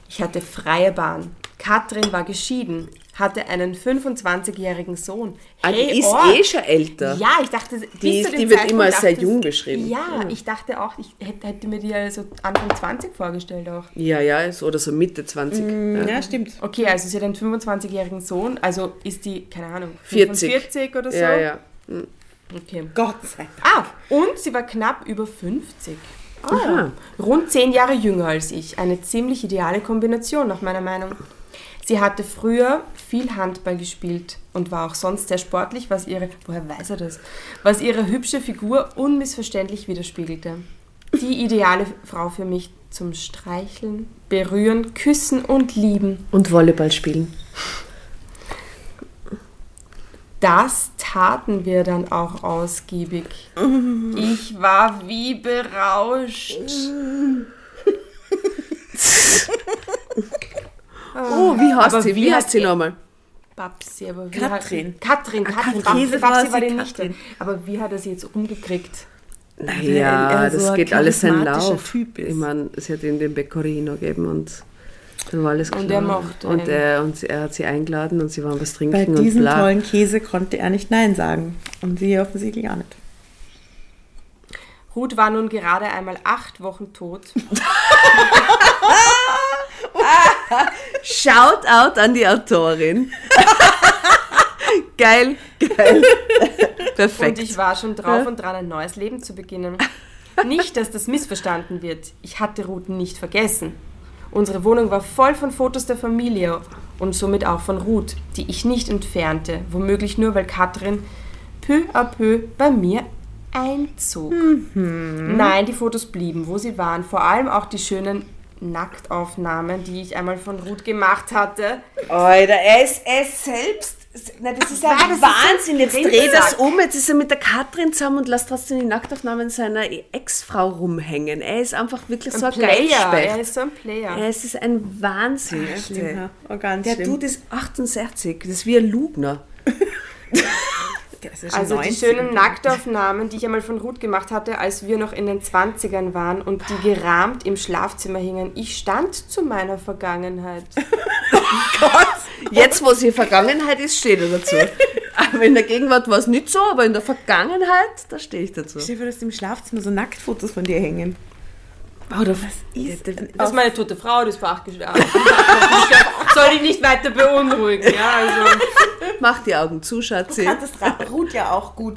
Ich hatte freie Bahn. Katrin war geschieden, hatte einen 25-jährigen Sohn. Ah, die ist oh, eh schon älter. Ja, ich dachte, Die- dem die wird immer als sehr jung beschrieben. Ja, ich dachte auch, ich hätte, hätte mir die also Anfang 20 vorgestellt auch. Ja, ja, so- oder so Mitte 20. ja. Ja, stimmt. Okay, also sie hat einen 25-jährigen Sohn, also ist die, keine Ahnung, 40. 45 oder so? ja, ja. Okay. Gott sei Dank. Ah, und sie war knapp über 50. Ah, Aha. Rund zehn Jahre jünger als ich. Eine ziemlich ideale Kombination nach meiner Meinung. Sie hatte früher viel Handball gespielt und war auch sonst sehr sportlich, was ihre, woher weiß er das, was ihre hübsche Figur unmissverständlich widerspiegelte. Die ideale Frau für mich zum Streicheln, Berühren, Küssen und Lieben. Und Volleyball spielen. Das taten wir dann auch ausgiebig. Ich war wie berauscht. Oh, wie heißt Aber sie? wie heißt sie nochmal? Babsi, aber wie Katrin. Hat, Katrin, Ah, Katrin. Katrin. Babsi, war Babsi sie war die Katrin. Nichte. Aber wie hat er sie jetzt umgekriegt? Ja, er so das geht alles seinen Lauf. Typ ist. Ich meine, sie hat ihm den Pecorino gegeben und dann war alles klar. Und er mochte und er, und er hat sie eingeladen und sie waren was trinken Bei und diesem bla. tollen Käse konnte er nicht Nein sagen. Und sie offensichtlich auch nicht. Ruth war nun gerade einmal acht Wochen tot. Shout out an die Autorin. geil, geil. Perfekt. Und ich war schon drauf und dran, ein neues Leben zu beginnen. Nicht, dass das missverstanden wird. Ich hatte Ruth nicht vergessen. Unsere Wohnung war voll von Fotos der Familie und somit auch von Ruth, die ich nicht entfernte, womöglich nur weil Katrin peu à peu bei mir einzog. Nein, die Fotos blieben, wo sie waren, vor allem auch die schönen Nacktaufnahmen, die ich einmal von Ruth gemacht hatte. Alter, er ist, er ist selbst. Na, das ist Nein, ein das ist Wahnsinn. Jetzt ein dreh das um. Jetzt ist er mit der Katrin zusammen und lässt trotzdem die Nacktaufnahmen seiner Ex-Frau rumhängen. Er ist einfach wirklich so ein Player, er ist so ein Player. Es ist ein Wahnsinn. Schlimm, ja. Oh, ganz Der schlimm. Dude ist 68. Das ist wie ein Lugner. Also die 90. schönen Nacktaufnahmen, die ich einmal von Ruth gemacht hatte, als wir noch in den 20ern waren und die gerahmt im Schlafzimmer hingen. Ich stand zu meiner Vergangenheit. Jetzt, wo sie Vergangenheit ist, steht er dazu. Aber in der Gegenwart war es nicht so, aber in der Vergangenheit, da stehe ich dazu. Vor, dass im Schlafzimmer so Nacktfotos von dir hängen. Oder Ist Das ist meine tote Frau, die ist vor acht gestorben. Soll ich nicht weiter beunruhigen. Ja, also. Mach die Augen zu, Schatzi. kanntest Ra- Ruth ja auch gut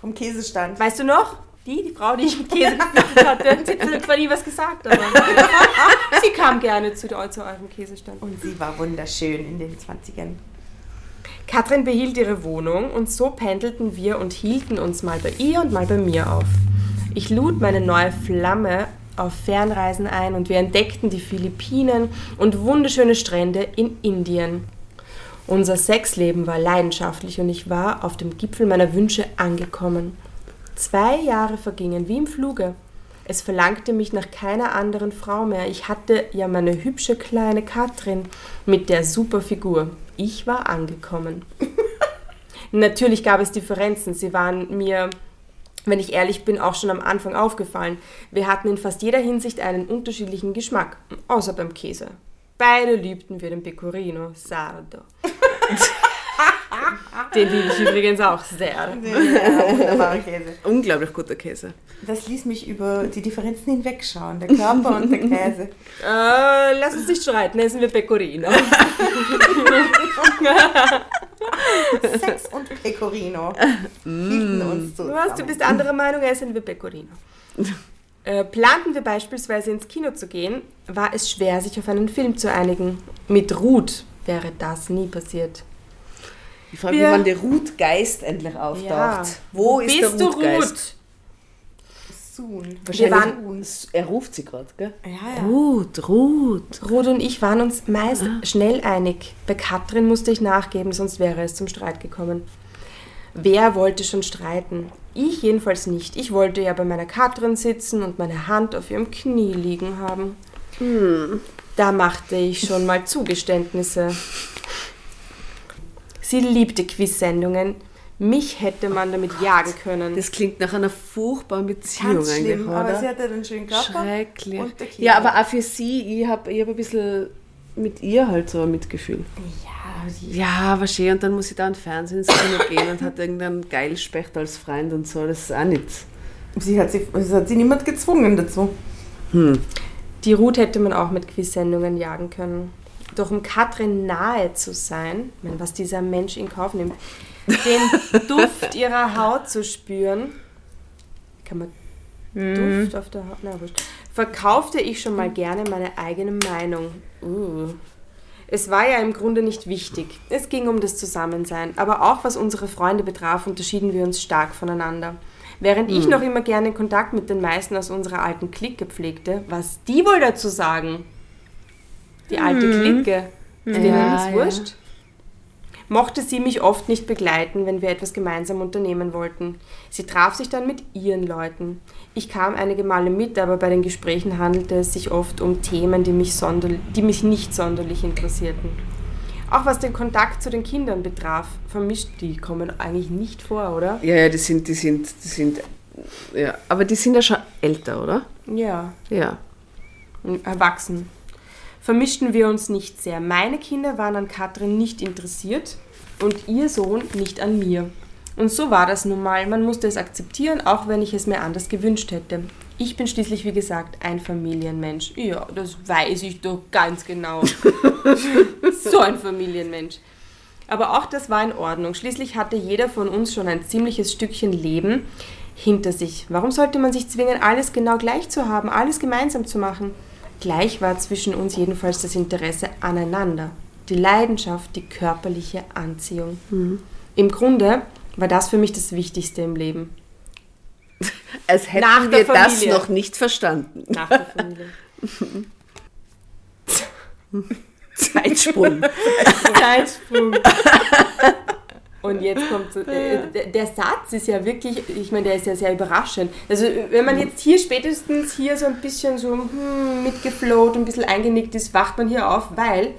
vom Käsestand. Weißt du noch? Die, die Frau, die ich mit Käse gefüttert hatte, sie hat zwar nie was gesagt, aber sie kam gerne zu, zu eurem Käsestand. Und sie war wunderschön in den 20ern. Katrin behielt ihre Wohnung und so pendelten wir und hielten uns mal bei ihr und mal bei mir auf. Ich lud meine neue Flamme auf Fernreisen ein und wir entdeckten die Philippinen und wunderschöne Strände in Indien. Unser Sexleben war leidenschaftlich und ich war auf dem Gipfel meiner Wünsche angekommen. Zwei Jahre vergingen wie im Fluge. Es verlangte mich nach keiner anderen Frau mehr. Ich hatte ja meine hübsche kleine Katrin mit der super Figur. Ich war angekommen. Natürlich gab es Differenzen. Sie waren mir, wenn ich ehrlich bin, auch schon am Anfang aufgefallen. Wir hatten in fast jeder Hinsicht einen unterschiedlichen Geschmack, außer beim Käse. Beide liebten wir den Pecorino Sardo. Den liebe ich übrigens auch sehr. Ja, wunderbarer Käse. Unglaublich guter Käse. Das ließ mich über die Differenzen hinwegschauen. Der Körper und der Käse. Äh, lass uns nicht streiten, essen wir Pecorino. Sex und Pecorino hielten uns zusammen. Was, du bist anderer Meinung, essen wir Pecorino. Äh, planten wir beispielsweise ins Kino zu gehen, war es schwer, sich auf einen Film zu einigen. Mit Ruth wäre das nie passiert. Ich frage mich, wann der Ruth-Geist endlich auftaucht. Ja. Wo ist Bist der du Ruth-Geist? Ruth? Soon. Wir waren, Er ruft sie gerade, gell? Ja, ja. Ruth, Ruth. Ruth und ich waren uns meist schnell einig. Bei Katrin musste ich nachgeben, sonst wäre es zum Streit gekommen. Wer wollte schon streiten? Ich jedenfalls nicht. Ich wollte ja bei meiner Katrin sitzen und meine Hand auf ihrem Knie liegen haben. Da machte ich schon mal Zugeständnisse. Sie liebte Quiz-Sendungen. Mich hätte man damit jagen können. Das klingt nach einer furchtbaren Beziehung Ganz schlimm, oder? aber sie hatte einen schönen Körper. Schrecklich. Und der. Ja, aber auch für sie, ich habe ich hab ein bisschen mit ihr halt so ein Mitgefühl. Ja, Ja, schön. Und dann muss ich da ins Fernsehen gehen und hat irgendeinen Geilspecht als Freund und so. Das ist auch nichts. Sie hat, sie, es hat sie niemand gezwungen dazu. Die Ruth hätte man auch mit Quiz-Sendungen jagen können. Doch um Katrin nahe zu sein, meine, was dieser Mensch in Kauf nimmt, den Duft ihrer Haut zu spüren, kann man Duft auf der Haut, na wurscht, verkaufte ich schon mal gerne meine eigene Meinung. Uh. Es war ja im Grunde nicht wichtig. Es ging um das Zusammensein. Aber auch was unsere Freunde betraf, unterschieden wir uns stark voneinander. Während ich noch immer gerne Kontakt mit den meisten aus unserer alten Clique pflegte, was die wohl dazu sagen? Die alte Clique. Denen Ja, ist ja. wurscht. Mochte sie mich oft nicht begleiten, wenn wir etwas gemeinsam unternehmen wollten. Sie traf sich dann mit ihren Leuten. Ich kam einige Male mit, aber bei den Gesprächen handelte es sich oft um Themen, die mich, die mich nicht sonderlich interessierten. Auch was den Kontakt zu den Kindern betraf, vermischt, die kommen eigentlich nicht vor, oder? Ja, ja, die sind, die sind, die sind, ja, aber die sind ja schon älter, oder? Ja, Ja. erwachsen. Vermischten wir uns nicht sehr. Meine Kinder waren an Katrin nicht interessiert und ihr Sohn nicht an mir. Und so war das nun mal. Man musste es akzeptieren, auch wenn ich es mir anders gewünscht hätte. Ich bin schließlich, wie gesagt, ein Familienmensch. Ja, das weiß ich doch ganz genau. so ein Familienmensch. Aber auch das war in Ordnung. Schließlich hatte jeder von uns schon ein ziemliches Stückchen Leben hinter sich. Warum sollte man sich zwingen, alles genau gleich zu haben, alles gemeinsam zu machen? Gleich war zwischen uns jedenfalls das Interesse aneinander, die Leidenschaft, die körperliche Anziehung. Im Grunde war das für mich das Wichtigste im Leben. Als hätten Nach wir das noch nicht verstanden. Nach der Familie. Zeitsprung. Zeitsprung. Und jetzt kommt so, äh, der, Satz ist ja wirklich, ich meine, der ist ja sehr überraschend. Also wenn man jetzt hier spätestens hier so ein bisschen so hm, mitgeflowt und ein bisschen eingenickt ist, wacht man hier auf, weil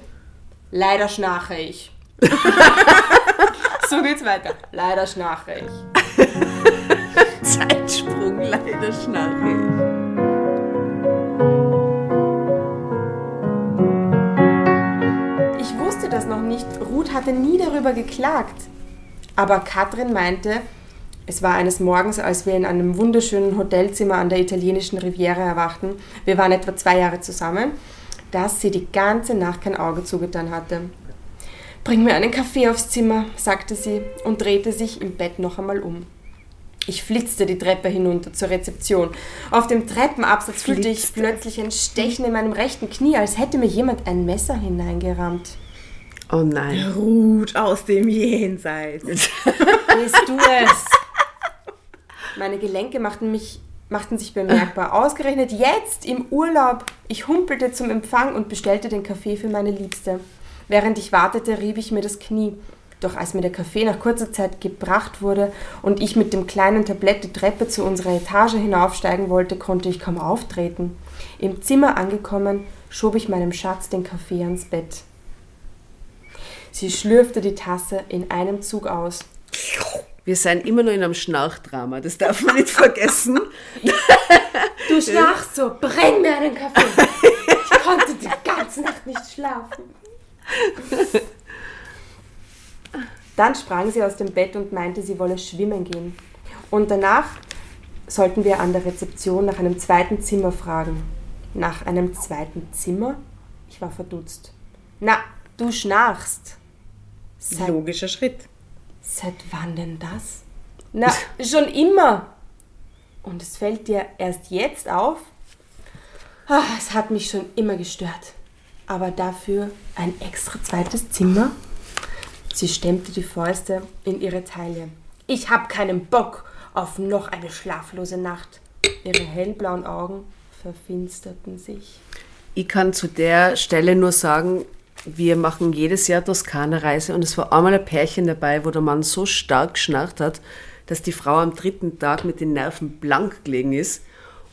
leider schnarche ich. so geht's weiter. Leider schnarche ich. Zeitsprung, leider schnarche Ich wusste das noch nicht. Ruth hatte nie darüber geklagt. Aber Katrin meinte, es war eines Morgens, als wir in einem wunderschönen Hotelzimmer an der italienischen Riviera erwachten, wir waren etwa zwei Jahre zusammen, dass sie die ganze Nacht kein Auge zugetan hatte. Bring mir einen Kaffee aufs Zimmer, sagte sie und drehte sich im Bett noch einmal um. Ich flitzte die Treppe hinunter zur Rezeption. Auf dem Treppenabsatz fühlte ich plötzlich ein Stechen in meinem rechten Knie, als hätte mir jemand ein Messer hineingerammt. Oh nein. Ruth aus dem Jenseits. Bist du es? Meine Gelenke machten, mich, machten sich bemerkbar. Ausgerechnet jetzt im Urlaub. Ich humpelte zum Empfang und bestellte den Kaffee für meine Liebste. Während ich wartete, rieb ich mir das Knie. Doch als mir der Kaffee nach kurzer Zeit gebracht wurde und ich mit dem kleinen Tablett die Treppe zu unserer Etage hinaufsteigen wollte, konnte ich kaum auftreten. Im Zimmer angekommen, schob ich meinem Schatz den Kaffee ans Bett. Sie schlürfte die Tasse in einem Zug aus. Wir sind immer noch in einem Schnarchdrama, das darf man nicht vergessen. Du schnarchst so, bring mir einen Kaffee. Ich konnte die ganze Nacht nicht schlafen. Dann sprang sie aus dem Bett und meinte, sie wolle schwimmen gehen. Und danach sollten wir an der Rezeption nach einem zweiten Zimmer fragen. Nach einem zweiten Zimmer? Ich war verdutzt. Na, du schnarchst. Seit, Logischer Schritt. seit wann denn das? Na, schon immer. Und es fällt dir erst jetzt auf? Ah, es hat mich schon immer gestört. Aber dafür ein extra zweites Zimmer? Sie stemmte die Fäuste in ihre Taille. Ich hab keinen Bock auf noch eine schlaflose Nacht. Ihre hellblauen Augen verfinsterten sich. Ich kann zu der Stelle nur sagen, wir machen jedes Jahr Toskana-Reise und es war einmal ein Pärchen dabei, wo der Mann so stark geschnarcht hat, dass die Frau am dritten Tag mit den Nerven blank gelegen ist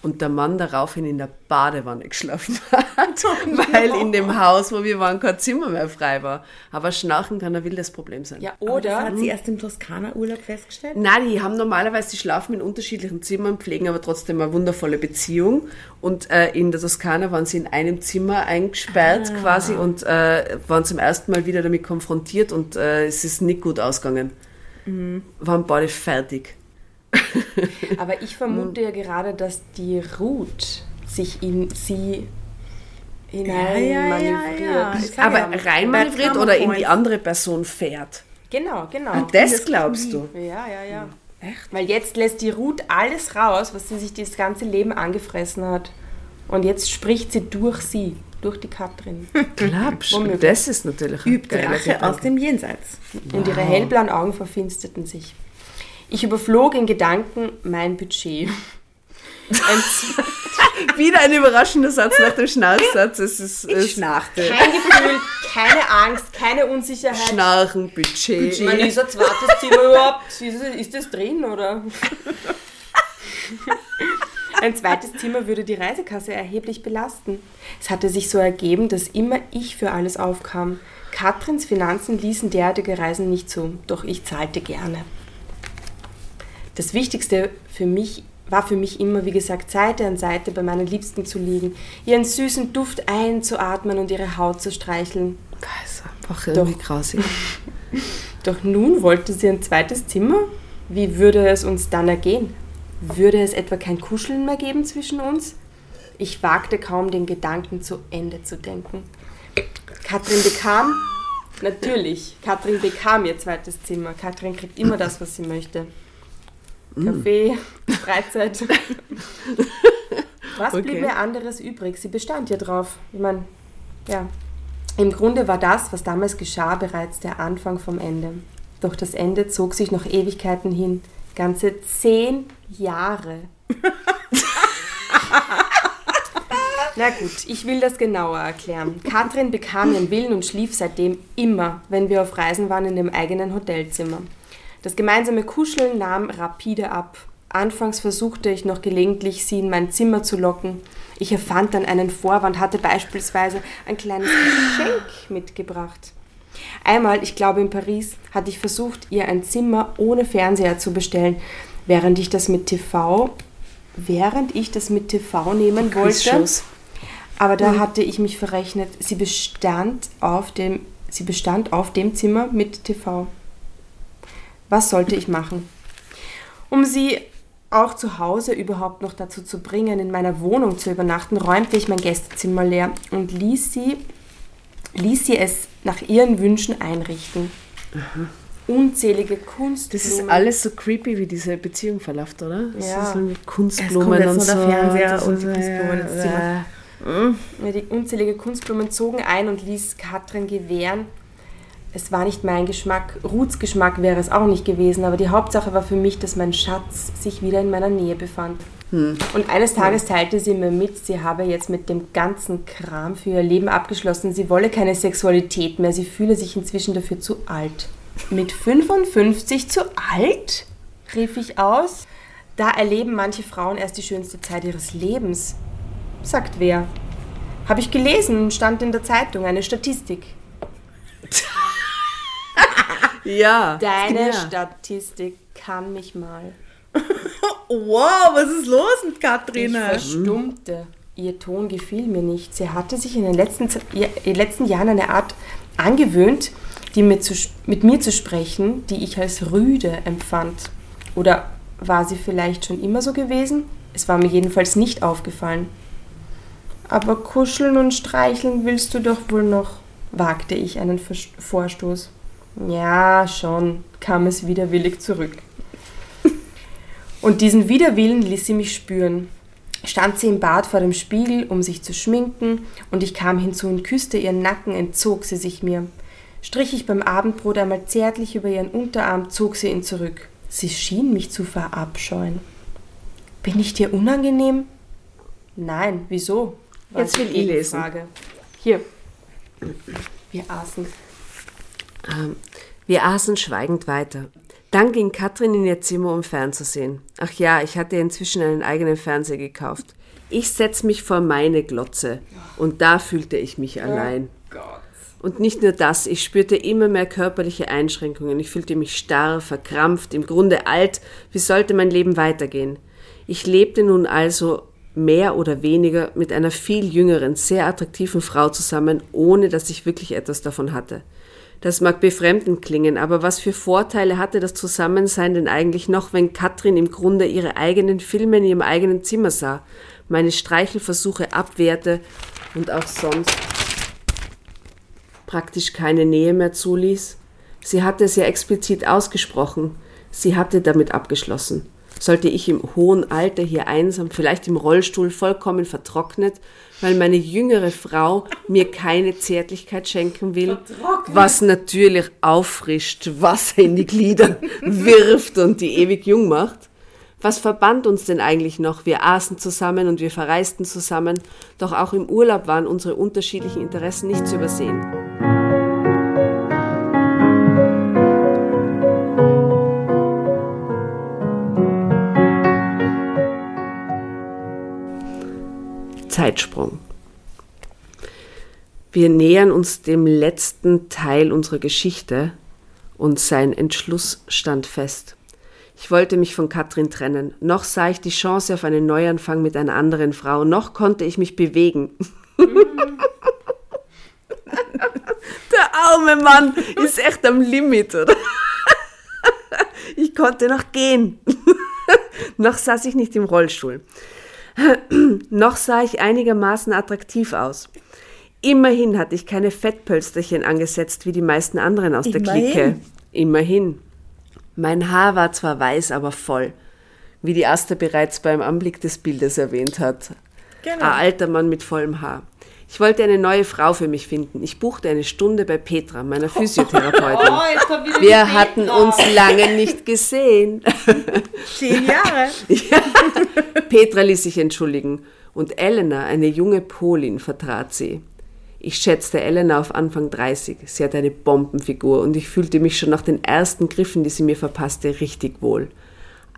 und der Mann daraufhin in der Badewanne geschlafen hat, weil in dem Haus, wo wir waren, kein Zimmer mehr frei war. Aber Schnarchen kann ein wildes Problem sein. Ja, Oder oder hat sie erst im Toskana-Urlaub festgestellt? Nein, die haben normalerweise, die schlafen in unterschiedlichen Zimmern, pflegen aber trotzdem eine wundervolle Beziehung. Und äh, in der Toskana waren sie in einem Zimmer eingesperrt quasi und äh, waren zum ersten Mal wieder damit konfrontiert und äh, es ist nicht gut ausgegangen. Waren beide fertig. Aber ich vermute ja gerade, dass die Ruth sich in sie hinein manövriert. Ich sag Aber ja, rein bad manövriert oder in die andere Person fährt. Genau, genau. Das glaubst du? Ja, ja, ja. Echt? Weil jetzt lässt die Ruth alles raus, was sie sich das ganze Leben angefressen hat. Und jetzt spricht sie durch sie, durch die Katrin. Womöglich. Das ist natürlich ein Übt geiler Rache aus dem Jenseits. Und ihre hellblauen Augen verfinsterten sich. Ich überflog in Gedanken mein Budget. Wieder ein überraschender Satz nach dem Schnarchsatz. Es ist, Ich es schnarchte. kein Gefühl, keine Angst, keine Unsicherheit. Schnarchen, Budget. Ich meine, ist ein zweites Zimmer überhaupt? Ist, ist das drin oder? Ein zweites Zimmer würde die Reisekasse erheblich belasten. Es hatte sich so ergeben, dass immer ich für alles aufkam. Katrins Finanzen ließen derartige Reisen nicht zu, doch ich zahlte gerne. Das Wichtigste für mich war für mich immer, wie gesagt, Seite an Seite bei meinen Liebsten zu liegen, ihren süßen Duft einzuatmen und ihre Haut zu streicheln. Das ist einfach irgendwie Doch. grausig. Doch nun wollte sie ein zweites Zimmer? Wie würde es uns dann ergehen? Würde es etwa kein Kuscheln mehr geben zwischen uns? Ich wagte kaum den Gedanken zu Ende zu denken. Katrin bekam, natürlich, Katrin bekam ihr zweites Zimmer. Katrin kriegt immer das, was sie möchte. Kaffee, Freizeit. Was blieb Okay. mir anderes übrig? Sie bestand ja drauf. Ich meine, ja. Im Grunde war das, was damals geschah, bereits der Anfang vom Ende. Doch das Ende zog sich noch Ewigkeiten hin. Ganze zehn Jahre. Na gut, ich will das genauer erklären. Katrin bekam ihren Willen und schlief seitdem immer, wenn wir auf Reisen waren, in dem eigenen Hotelzimmer. Das gemeinsame Kuscheln nahm rapide ab. Anfangs versuchte ich noch gelegentlich, sie in mein Zimmer zu locken. Ich erfand dann einen Vorwand, hatte beispielsweise ein kleines Geschenk mitgebracht. Einmal, ich glaube in Paris, hatte ich versucht, ihr ein Zimmer ohne Fernseher zu bestellen, während ich das mit TV, während ich das mit TV nehmen wollte. Aber da hatte ich mich verrechnet. Sie bestand auf dem, sie bestand auf dem Zimmer mit TV. Was sollte ich machen? Um sie auch zu Hause überhaupt noch dazu zu bringen, in meiner Wohnung zu übernachten, räumte ich mein Gästezimmer leer und ließ sie, ließ sie es nach ihren Wünschen einrichten. Unzählige Kunstblumen. Das ist alles so creepy, wie diese Beziehung verläuft, oder? Das Ja. ist so mit Es Kunstblumen und der so. Fernseher und die Kunstblumen ins Zimmer. Ja, die unzählige Kunstblumen zogen ein und ließ Katrin gewähren. Es war nicht mein Geschmack, Ruths Geschmack wäre es auch nicht gewesen, aber die Hauptsache war für mich, dass mein Schatz sich wieder in meiner Nähe befand. Und eines Tages teilte sie mir mit, sie habe jetzt mit dem ganzen Kram für ihr Leben abgeschlossen. Sie wolle keine Sexualität mehr, sie fühle sich inzwischen dafür zu alt. Mit 55 zu alt? rief ich aus. Da erleben manche Frauen erst die schönste Zeit ihres Lebens. Sagt wer? Habe ich gelesen, stand in der Zeitung, eine Statistik. Ja. Deine ja. Statistik kann mich mal. Wow, was ist los mit Ich Katrine? verstummte. Ihr Ton gefiel mir nicht. Sie hatte sich in den letzten, in den letzten Jahren eine Art angewöhnt, die mit, zu, mit mir zu sprechen, die ich als rüde empfand. Oder war sie vielleicht schon immer so gewesen? Es war mir jedenfalls nicht aufgefallen. Aber kuscheln und streicheln willst du doch wohl noch, wagte ich einen Vorstoß. Ja, schon, kam es widerwillig zurück. Und diesen Widerwillen ließ sie mich spüren. Stand sie im Bad vor dem Spiegel, um sich zu schminken, und ich kam hinzu und küsste ihren Nacken, entzog sie sich mir. Strich ich beim Abendbrot einmal zärtlich über ihren Unterarm, zog sie ihn zurück. Sie schien mich zu verabscheuen. Bin ich dir unangenehm? Nein, wieso? war Jetzt will ich lesen. Gegenfrage. Hier. Wir aßen. Ähm, wir aßen schweigend weiter. Dann ging Katrin in ihr Zimmer, um fernzusehen. Ach ja, ich hatte inzwischen einen eigenen Fernseher gekauft. Ich setz mich vor meine Glotze und da fühlte ich mich allein. Und nicht nur das, ich spürte immer mehr körperliche Einschränkungen. Ich fühlte mich starr, verkrampft, im Grunde alt. Wie sollte mein Leben weitergehen? Ich lebte nun also mehr oder weniger mit einer viel jüngeren, sehr attraktiven Frau zusammen, ohne dass ich wirklich etwas davon hatte. Das mag befremdend klingen, aber was für Vorteile hatte das Zusammensein denn eigentlich noch, wenn Katrin im Grunde ihre eigenen Filme in ihrem eigenen Zimmer sah, meine Streichelversuche abwehrte und auch sonst praktisch keine Nähe mehr zuließ? Sie hatte es ja explizit ausgesprochen. Sie hatte damit abgeschlossen. Sollte ich im hohen Alter hier einsam, vielleicht im Rollstuhl, vollkommen vertrocknet, weil meine jüngere Frau mir keine Zärtlichkeit schenken will, was natürlich auffrischt, Wasser in die Glieder wirft und die ewig jung macht? Was verband uns denn eigentlich noch? Wir aßen zusammen und wir verreisten zusammen, doch auch im Urlaub waren unsere unterschiedlichen Interessen nicht zu übersehen. Zeitsprung. Wir nähern uns dem letzten Teil unserer Geschichte und sein Entschluss stand fest. Ich wollte mich von Katrin trennen. Noch sah ich die Chance auf einen Neuanfang mit einer anderen Frau. Noch konnte ich mich bewegen. Der arme Mann ist echt am Limit, oder? Ich konnte noch gehen. noch saß ich nicht im Rollstuhl. noch sah ich einigermaßen attraktiv aus. Immerhin hatte ich keine Fettpölsterchen angesetzt wie die meisten anderen aus der Immerhin. Clique. Immerhin. Mein Haar war zwar weiß, aber voll, wie die Asta bereits beim Anblick des Bildes erwähnt hat. Genau. Ein alter Mann mit vollem Haar. Ich wollte eine neue Frau für mich finden. Ich buchte eine Stunde bei Petra, meiner Physiotherapeutin. Oh, wieder die Wir hatten Petra. uns lange nicht gesehen. Zehn Jahre. Petra ließ sich entschuldigen und Elena, eine junge Polin, vertrat sie. Ich schätzte Elena auf Anfang 30. Sie hatte eine Bombenfigur und ich fühlte mich schon nach den ersten Griffen, die sie mir verpasste, richtig wohl.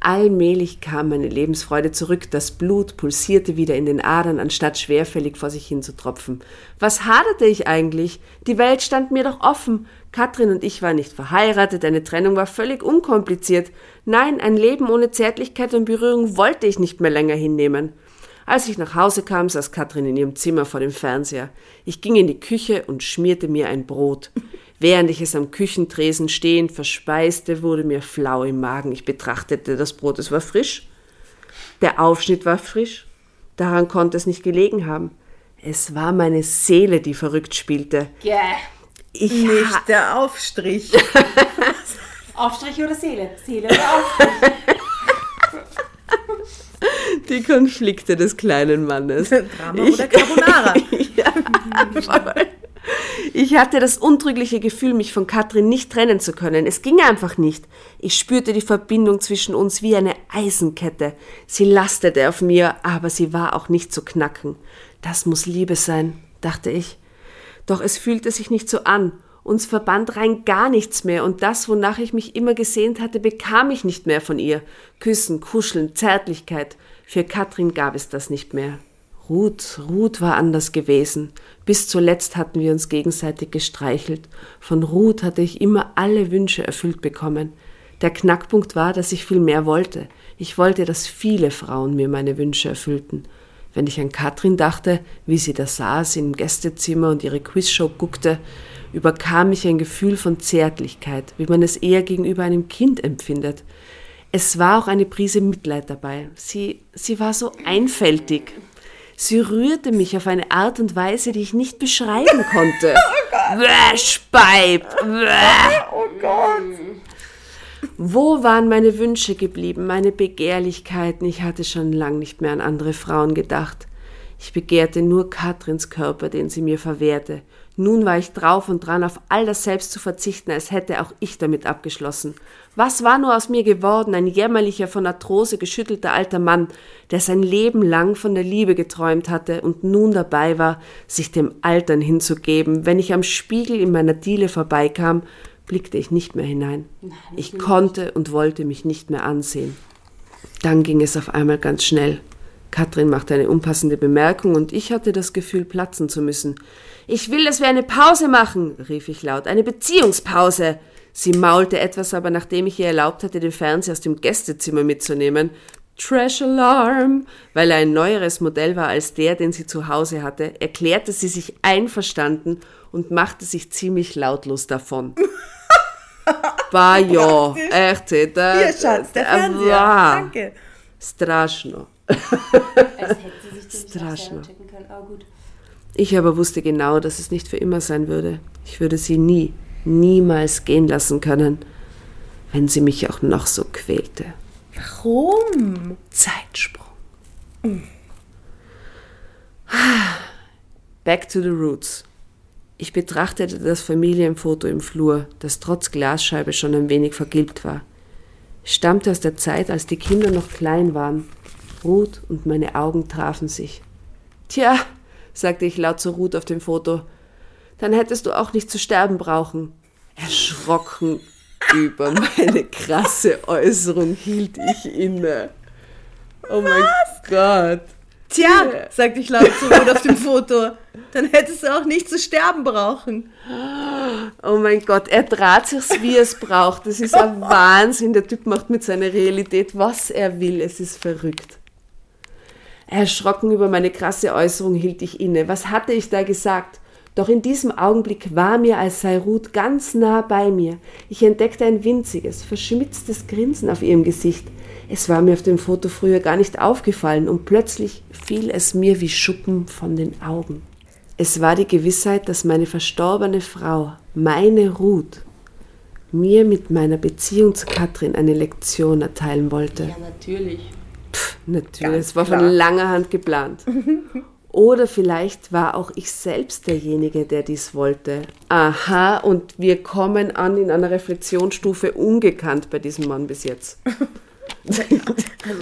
Allmählich kam meine Lebensfreude zurück, das Blut pulsierte wieder in den Adern, anstatt schwerfällig vor sich hin zu tropfen. Was haderte ich eigentlich? Die Welt stand mir doch offen. Katrin und ich waren nicht verheiratet, eine Trennung war völlig unkompliziert. Nein, ein Leben ohne Zärtlichkeit und Berührung wollte ich nicht mehr länger hinnehmen. Als ich nach Hause kam, saß Katrin in ihrem Zimmer vor dem Fernseher. Ich ging in die Küche und schmierte mir ein Brot. Während ich es am Küchentresen stehend verspeiste, wurde mir flau im Magen. Ich betrachtete das Brot, es war frisch. Der Aufschnitt war frisch. Daran konnte es nicht gelegen haben. Es war meine Seele, die verrückt spielte. Yeah. Ich Nicht der Aufstrich. Aufstrich oder Seele? Seele oder Aufstrich? die Konflikte des kleinen Mannes. Drama oder Carbonara. Voll. Ich hatte das untrügliche Gefühl, mich von Katrin nicht trennen zu können. Es ging einfach nicht. Ich spürte die Verbindung zwischen uns wie eine Eisenkette. Sie lastete auf mir, aber sie war auch nicht zu knacken. Das muss Liebe sein, dachte ich. Doch es fühlte sich nicht so an. Uns verband rein gar nichts mehr und das, wonach ich mich immer gesehnt hatte, bekam ich nicht mehr von ihr. Küssen, Kuscheln, Zärtlichkeit. Für Katrin gab es das nicht mehr. Ruth, Ruth war anders gewesen. Bis zuletzt hatten wir uns gegenseitig gestreichelt. Von Ruth hatte ich immer alle Wünsche erfüllt bekommen. Der Knackpunkt war, dass ich viel mehr wollte. Ich wollte, dass viele Frauen mir meine Wünsche erfüllten. Wenn ich an Katrin dachte, wie sie da saß im Gästezimmer und ihre Quizshow guckte, überkam mich ein Gefühl von Zärtlichkeit, wie man es eher gegenüber einem Kind empfindet. Es war auch eine Prise Mitleid dabei. Sie, sie war so einfältig. Sie rührte mich auf eine Art und Weise, die ich nicht beschreiben konnte. Bäh, Speib. Bäh. Oh Gott. Wo waren meine Wünsche geblieben, meine Begehrlichkeiten? Ich hatte schon lang nicht mehr an andere Frauen gedacht. Ich begehrte nur Katrins Körper, den sie mir verwehrte. Nun war ich drauf und dran, auf all das selbst zu verzichten, als hätte auch ich damit abgeschlossen. Was war nur aus mir geworden, ein jämmerlicher, von Arthrose geschüttelter alter Mann, der sein Leben lang von der Liebe geträumt hatte und nun dabei war, sich dem Altern hinzugeben. Wenn ich am Spiegel in meiner Diele vorbeikam, blickte ich nicht mehr hinein. Ich konnte und wollte mich nicht mehr ansehen. Dann ging es auf einmal ganz schnell. Katrin machte eine unpassende Bemerkung und ich hatte das Gefühl, platzen zu müssen. Ich will, dass wir eine Pause machen, rief ich laut, eine Beziehungspause. Sie maulte etwas, aber nachdem ich ihr erlaubt hatte, den Fernseher aus dem Gästezimmer mitzunehmen, Trash Alarm, weil er ein neueres Modell war als der, den sie zu Hause hatte, erklärte sie sich einverstanden und machte sich ziemlich lautlos davon. Bah ja, echt, da, Hier, Schatz, der Fernseher. war Danke. strašno. Als hätte sie sich den nicht können. Oh, gut. Ich aber wusste genau, dass es nicht für immer sein würde. Ich würde sie nie, niemals gehen lassen können, wenn sie mich auch noch so quälte. Warum? Zeitsprung. Back to the roots. Ich betrachtete das Familienfoto im Flur, das trotz Glasscheibe schon ein wenig vergilbt war. Es stammte aus der Zeit, als die Kinder noch klein waren. Ruth und meine Augen trafen sich. Tja, sagte ich laut zu Ruth auf dem Foto, dann hättest du auch nicht zu sterben brauchen. Erschrocken über meine krasse Äußerung hielt ich inne. Oh mein Gott. Tja, sagte ich laut zu Ruth auf dem Foto, dann hättest du auch nicht zu sterben brauchen. Oh mein Gott, er dreht sich's, wie es braucht. Das ist ein Wahnsinn. Der Typ macht mit seiner Realität, was er will. Es ist verrückt. Erschrocken über meine krasse Äußerung hielt ich inne. Was hatte ich da gesagt? Doch in diesem Augenblick war mir, als sei Ruth ganz nah bei mir. Ich entdeckte ein winziges, verschmitztes Grinsen auf ihrem Gesicht. Es war mir auf dem Foto früher gar nicht aufgefallen und plötzlich fiel es mir wie Schuppen von den Augen. Es war die Gewissheit, dass meine verstorbene Frau, meine Ruth, mir mit meiner Beziehung zu Katrin eine Lektion erteilen wollte. Ja, natürlich. Pff, natürlich, es war von langer Hand geplant. Oder vielleicht war auch ich selbst derjenige, der dies wollte. Aha, und wir kommen an in einer Reflexionsstufe ungekannt bei diesem Mann bis jetzt. Also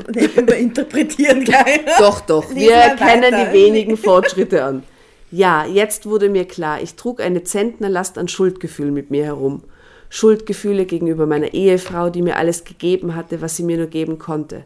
nicht überinterpretieren gleich. Doch, doch, Lies wir erkennen weiter. die wenigen Fortschritte an. Ja, jetzt wurde mir klar, ich trug eine Zentnerlast an Schuldgefühl mit mir herum. Schuldgefühle gegenüber meiner Ehefrau, die mir alles gegeben hatte, was sie mir nur geben konnte.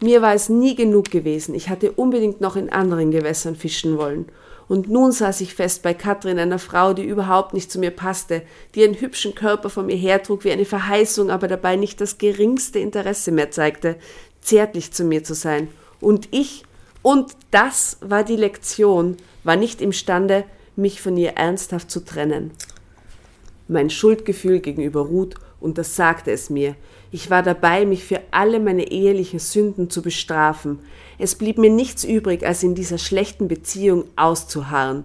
Mir war es nie genug gewesen, ich hatte unbedingt noch in anderen Gewässern fischen wollen. Und nun saß ich fest bei Katrin, einer Frau, die überhaupt nicht zu mir passte, die einen hübschen Körper vor mir hertrug wie eine Verheißung, aber dabei nicht das geringste Interesse mehr zeigte, zärtlich zu mir zu sein. Und ich, und das war die Lektion, war nicht imstande, mich von ihr ernsthaft zu trennen. Mein Schuldgefühl gegenüber Ruth untersagte es mir. Ich war dabei, mich für alle meine ehelichen Sünden zu bestrafen. Es blieb mir nichts übrig, als in dieser schlechten Beziehung auszuharren.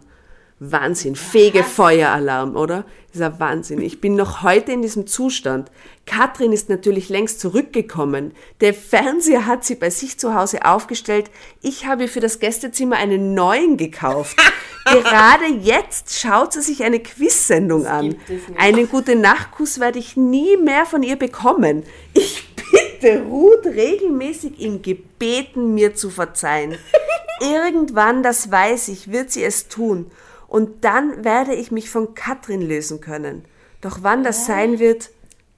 Wahnsinn, Fegefeueralarm, oder? Dieser Wahnsinn. Ich bin noch heute in diesem Zustand. Katrin ist natürlich längst zurückgekommen. Der Fernseher hat sie bei sich zu Hause aufgestellt. Ich habe ihr für das Gästezimmer einen neuen gekauft. Gerade jetzt schaut sie sich eine Quiz-Sendung an. Einen gute Nachtkuss werde ich nie mehr von ihr bekommen. Ich bitte Ruth regelmäßig in Gebeten, mir zu verzeihen. Irgendwann, das weiß ich, wird sie es tun. Und dann werde ich mich von Katrin lösen können. Doch wann das sein wird,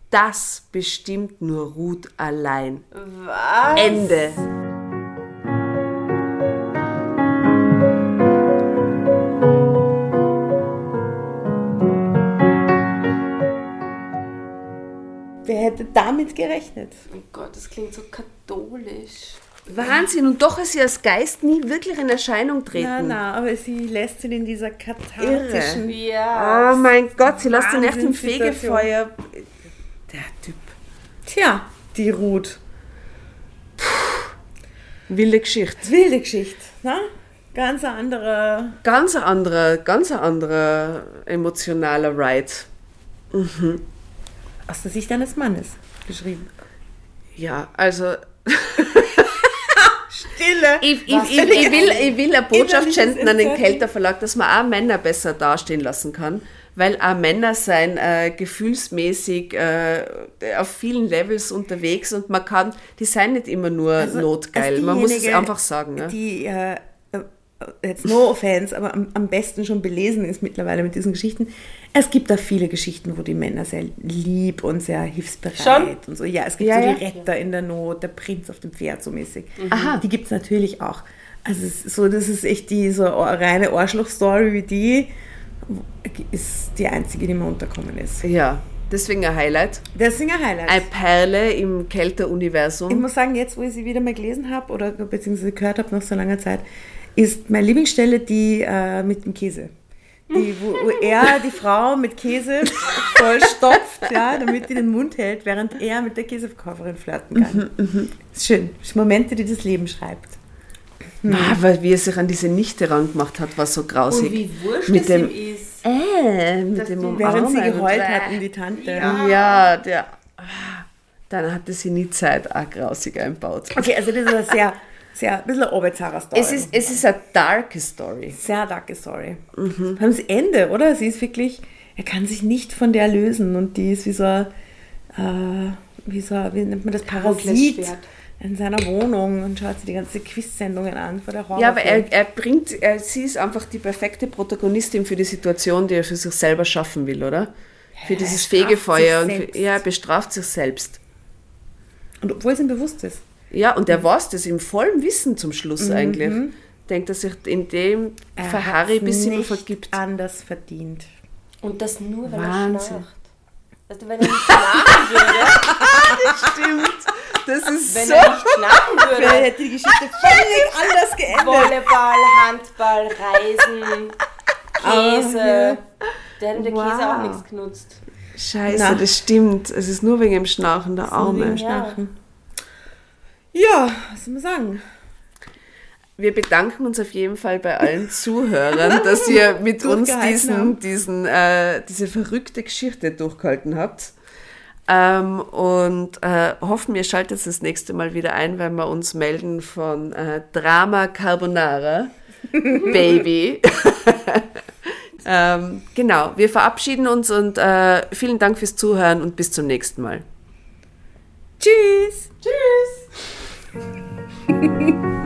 das bestimmt nur Ruth allein. Ende. Wer hätte damit gerechnet? Oh Gott, das klingt so katholisch. Wahnsinn. Und doch ist sie als Geist nie wirklich in Erscheinung treten. Na, na, aber sie lässt ihn in dieser kathartischen. Ja. Oh mein Gott, sie lässt ihn echt im. Fegefeuer. Der Typ. Tja, die Ruth. Wilde Geschichte. Wilde Geschichte, ne? Ganz ein anderer. Ganz ein anderer, ganz ein anderer emotionaler Ride. Aus der Sicht eines Mannes geschrieben. Ja, also! ich, ich, ich, ich, will, ich will eine Botschaft senden an den. Kelter Verlag, dass man auch Männer besser dastehen lassen kann, weil auch Männer sein äh, gefühlsmäßig äh, auf vielen Levels unterwegs und man kann, die seien nicht immer nur notgeil, als man muss es einfach sagen. Ne? Die, äh, jetzt no offense, aber am, am besten schon belesen ist mittlerweile mit diesen Geschichten. Es gibt da viele Geschichten, wo die Männer sehr lieb und sehr hilfsbereit Schon? und so. Ja, es gibt Ja, so ja. die Retter in der Not, der Prinz auf dem Pferd so mäßig. Aha. Die gibt es natürlich auch. Also es ist so, das ist echt die so eine reine Arschloch-Story wie die, ist die einzige, die mir unterkommen ist. Ja, deswegen ein Highlight. Das sind ja Highlights. Eine Perle im Ich Kelter-Universum. muss sagen, jetzt, wo ich sie wieder mal gelesen habe oder beziehungsweise gehört habe nach so langer Zeit, ist meine Lieblingsstelle die äh, mit dem Käse. Die, wo, wo er die Frau mit Käse voll stopft, ja, damit die den Mund hält, während er mit der Käseverkäuferin flirten kann. ist schön. Das sind Momente, die das Leben schreibt. Ah, weil wie er sich an diese Nichte rangemacht hat, war so grausig. Und wie wurscht mit es dem, ihm ist. Äh, mit dem Während sie Umarmen geheult und- hat um die Tante. Ja, der. ah, Dann hatte sie nie Zeit, auch grausig einbaut. Okay, also das ist eine sehr, sehr, ein bisschen eine bizarre Story. Es ist, es ist eine darke Story. Sehr darke Story. Mhm. Beim Ende, oder? Sie ist wirklich, er kann sich nicht von der lösen und die ist wie so, ein, äh, wie so, wie nennt man das, Parasit in seiner Wohnung und schaut sich die ganzen Quiz-Sendungen an vor der Horror. Ja, aber er, er bringt, er, sie ist einfach die perfekte Protagonistin für die Situation, die er für sich selber schaffen will, oder? Für dieses straft Fegefeuer. Und für, ja, er bestraft sich selbst. Und obwohl es ihm bewusst ist. Ja, und er weiß das im vollen Wissen zum Schluss eigentlich. denke, dass sich in dem Er Verharry hat's bis immer nicht vergibt. anders verdient. Und das nur, weil Wahnsinn. er schnarcht. Also wenn er nicht schlafen würde, Stimmt. Das ist wenn so. er nicht schlafen würde, hätte die Geschichte völlig anders geendet. Volleyball, Handball, Reisen, Käse. Der hat mit der Käse auch nichts genutzt. Scheiße, Na. das stimmt. Es ist nur wegen dem Schnarchen, der Arme. Ja. Ja, was soll man sagen? Wir bedanken uns auf jeden Fall bei allen Zuhörern, dass ihr mit uns diesen, diesen, äh, diese verrückte Geschichte durchgehalten habt. Ähm, und äh, hoffen, ihr schaltet das nächste Mal wieder ein, wenn wir uns melden von äh, Drama Carbonara Baby. ähm, genau, wir verabschieden uns und äh, vielen Dank fürs Zuhören und bis zum nächsten Mal. Tschüss. Tschüss! 嘿嘿嘿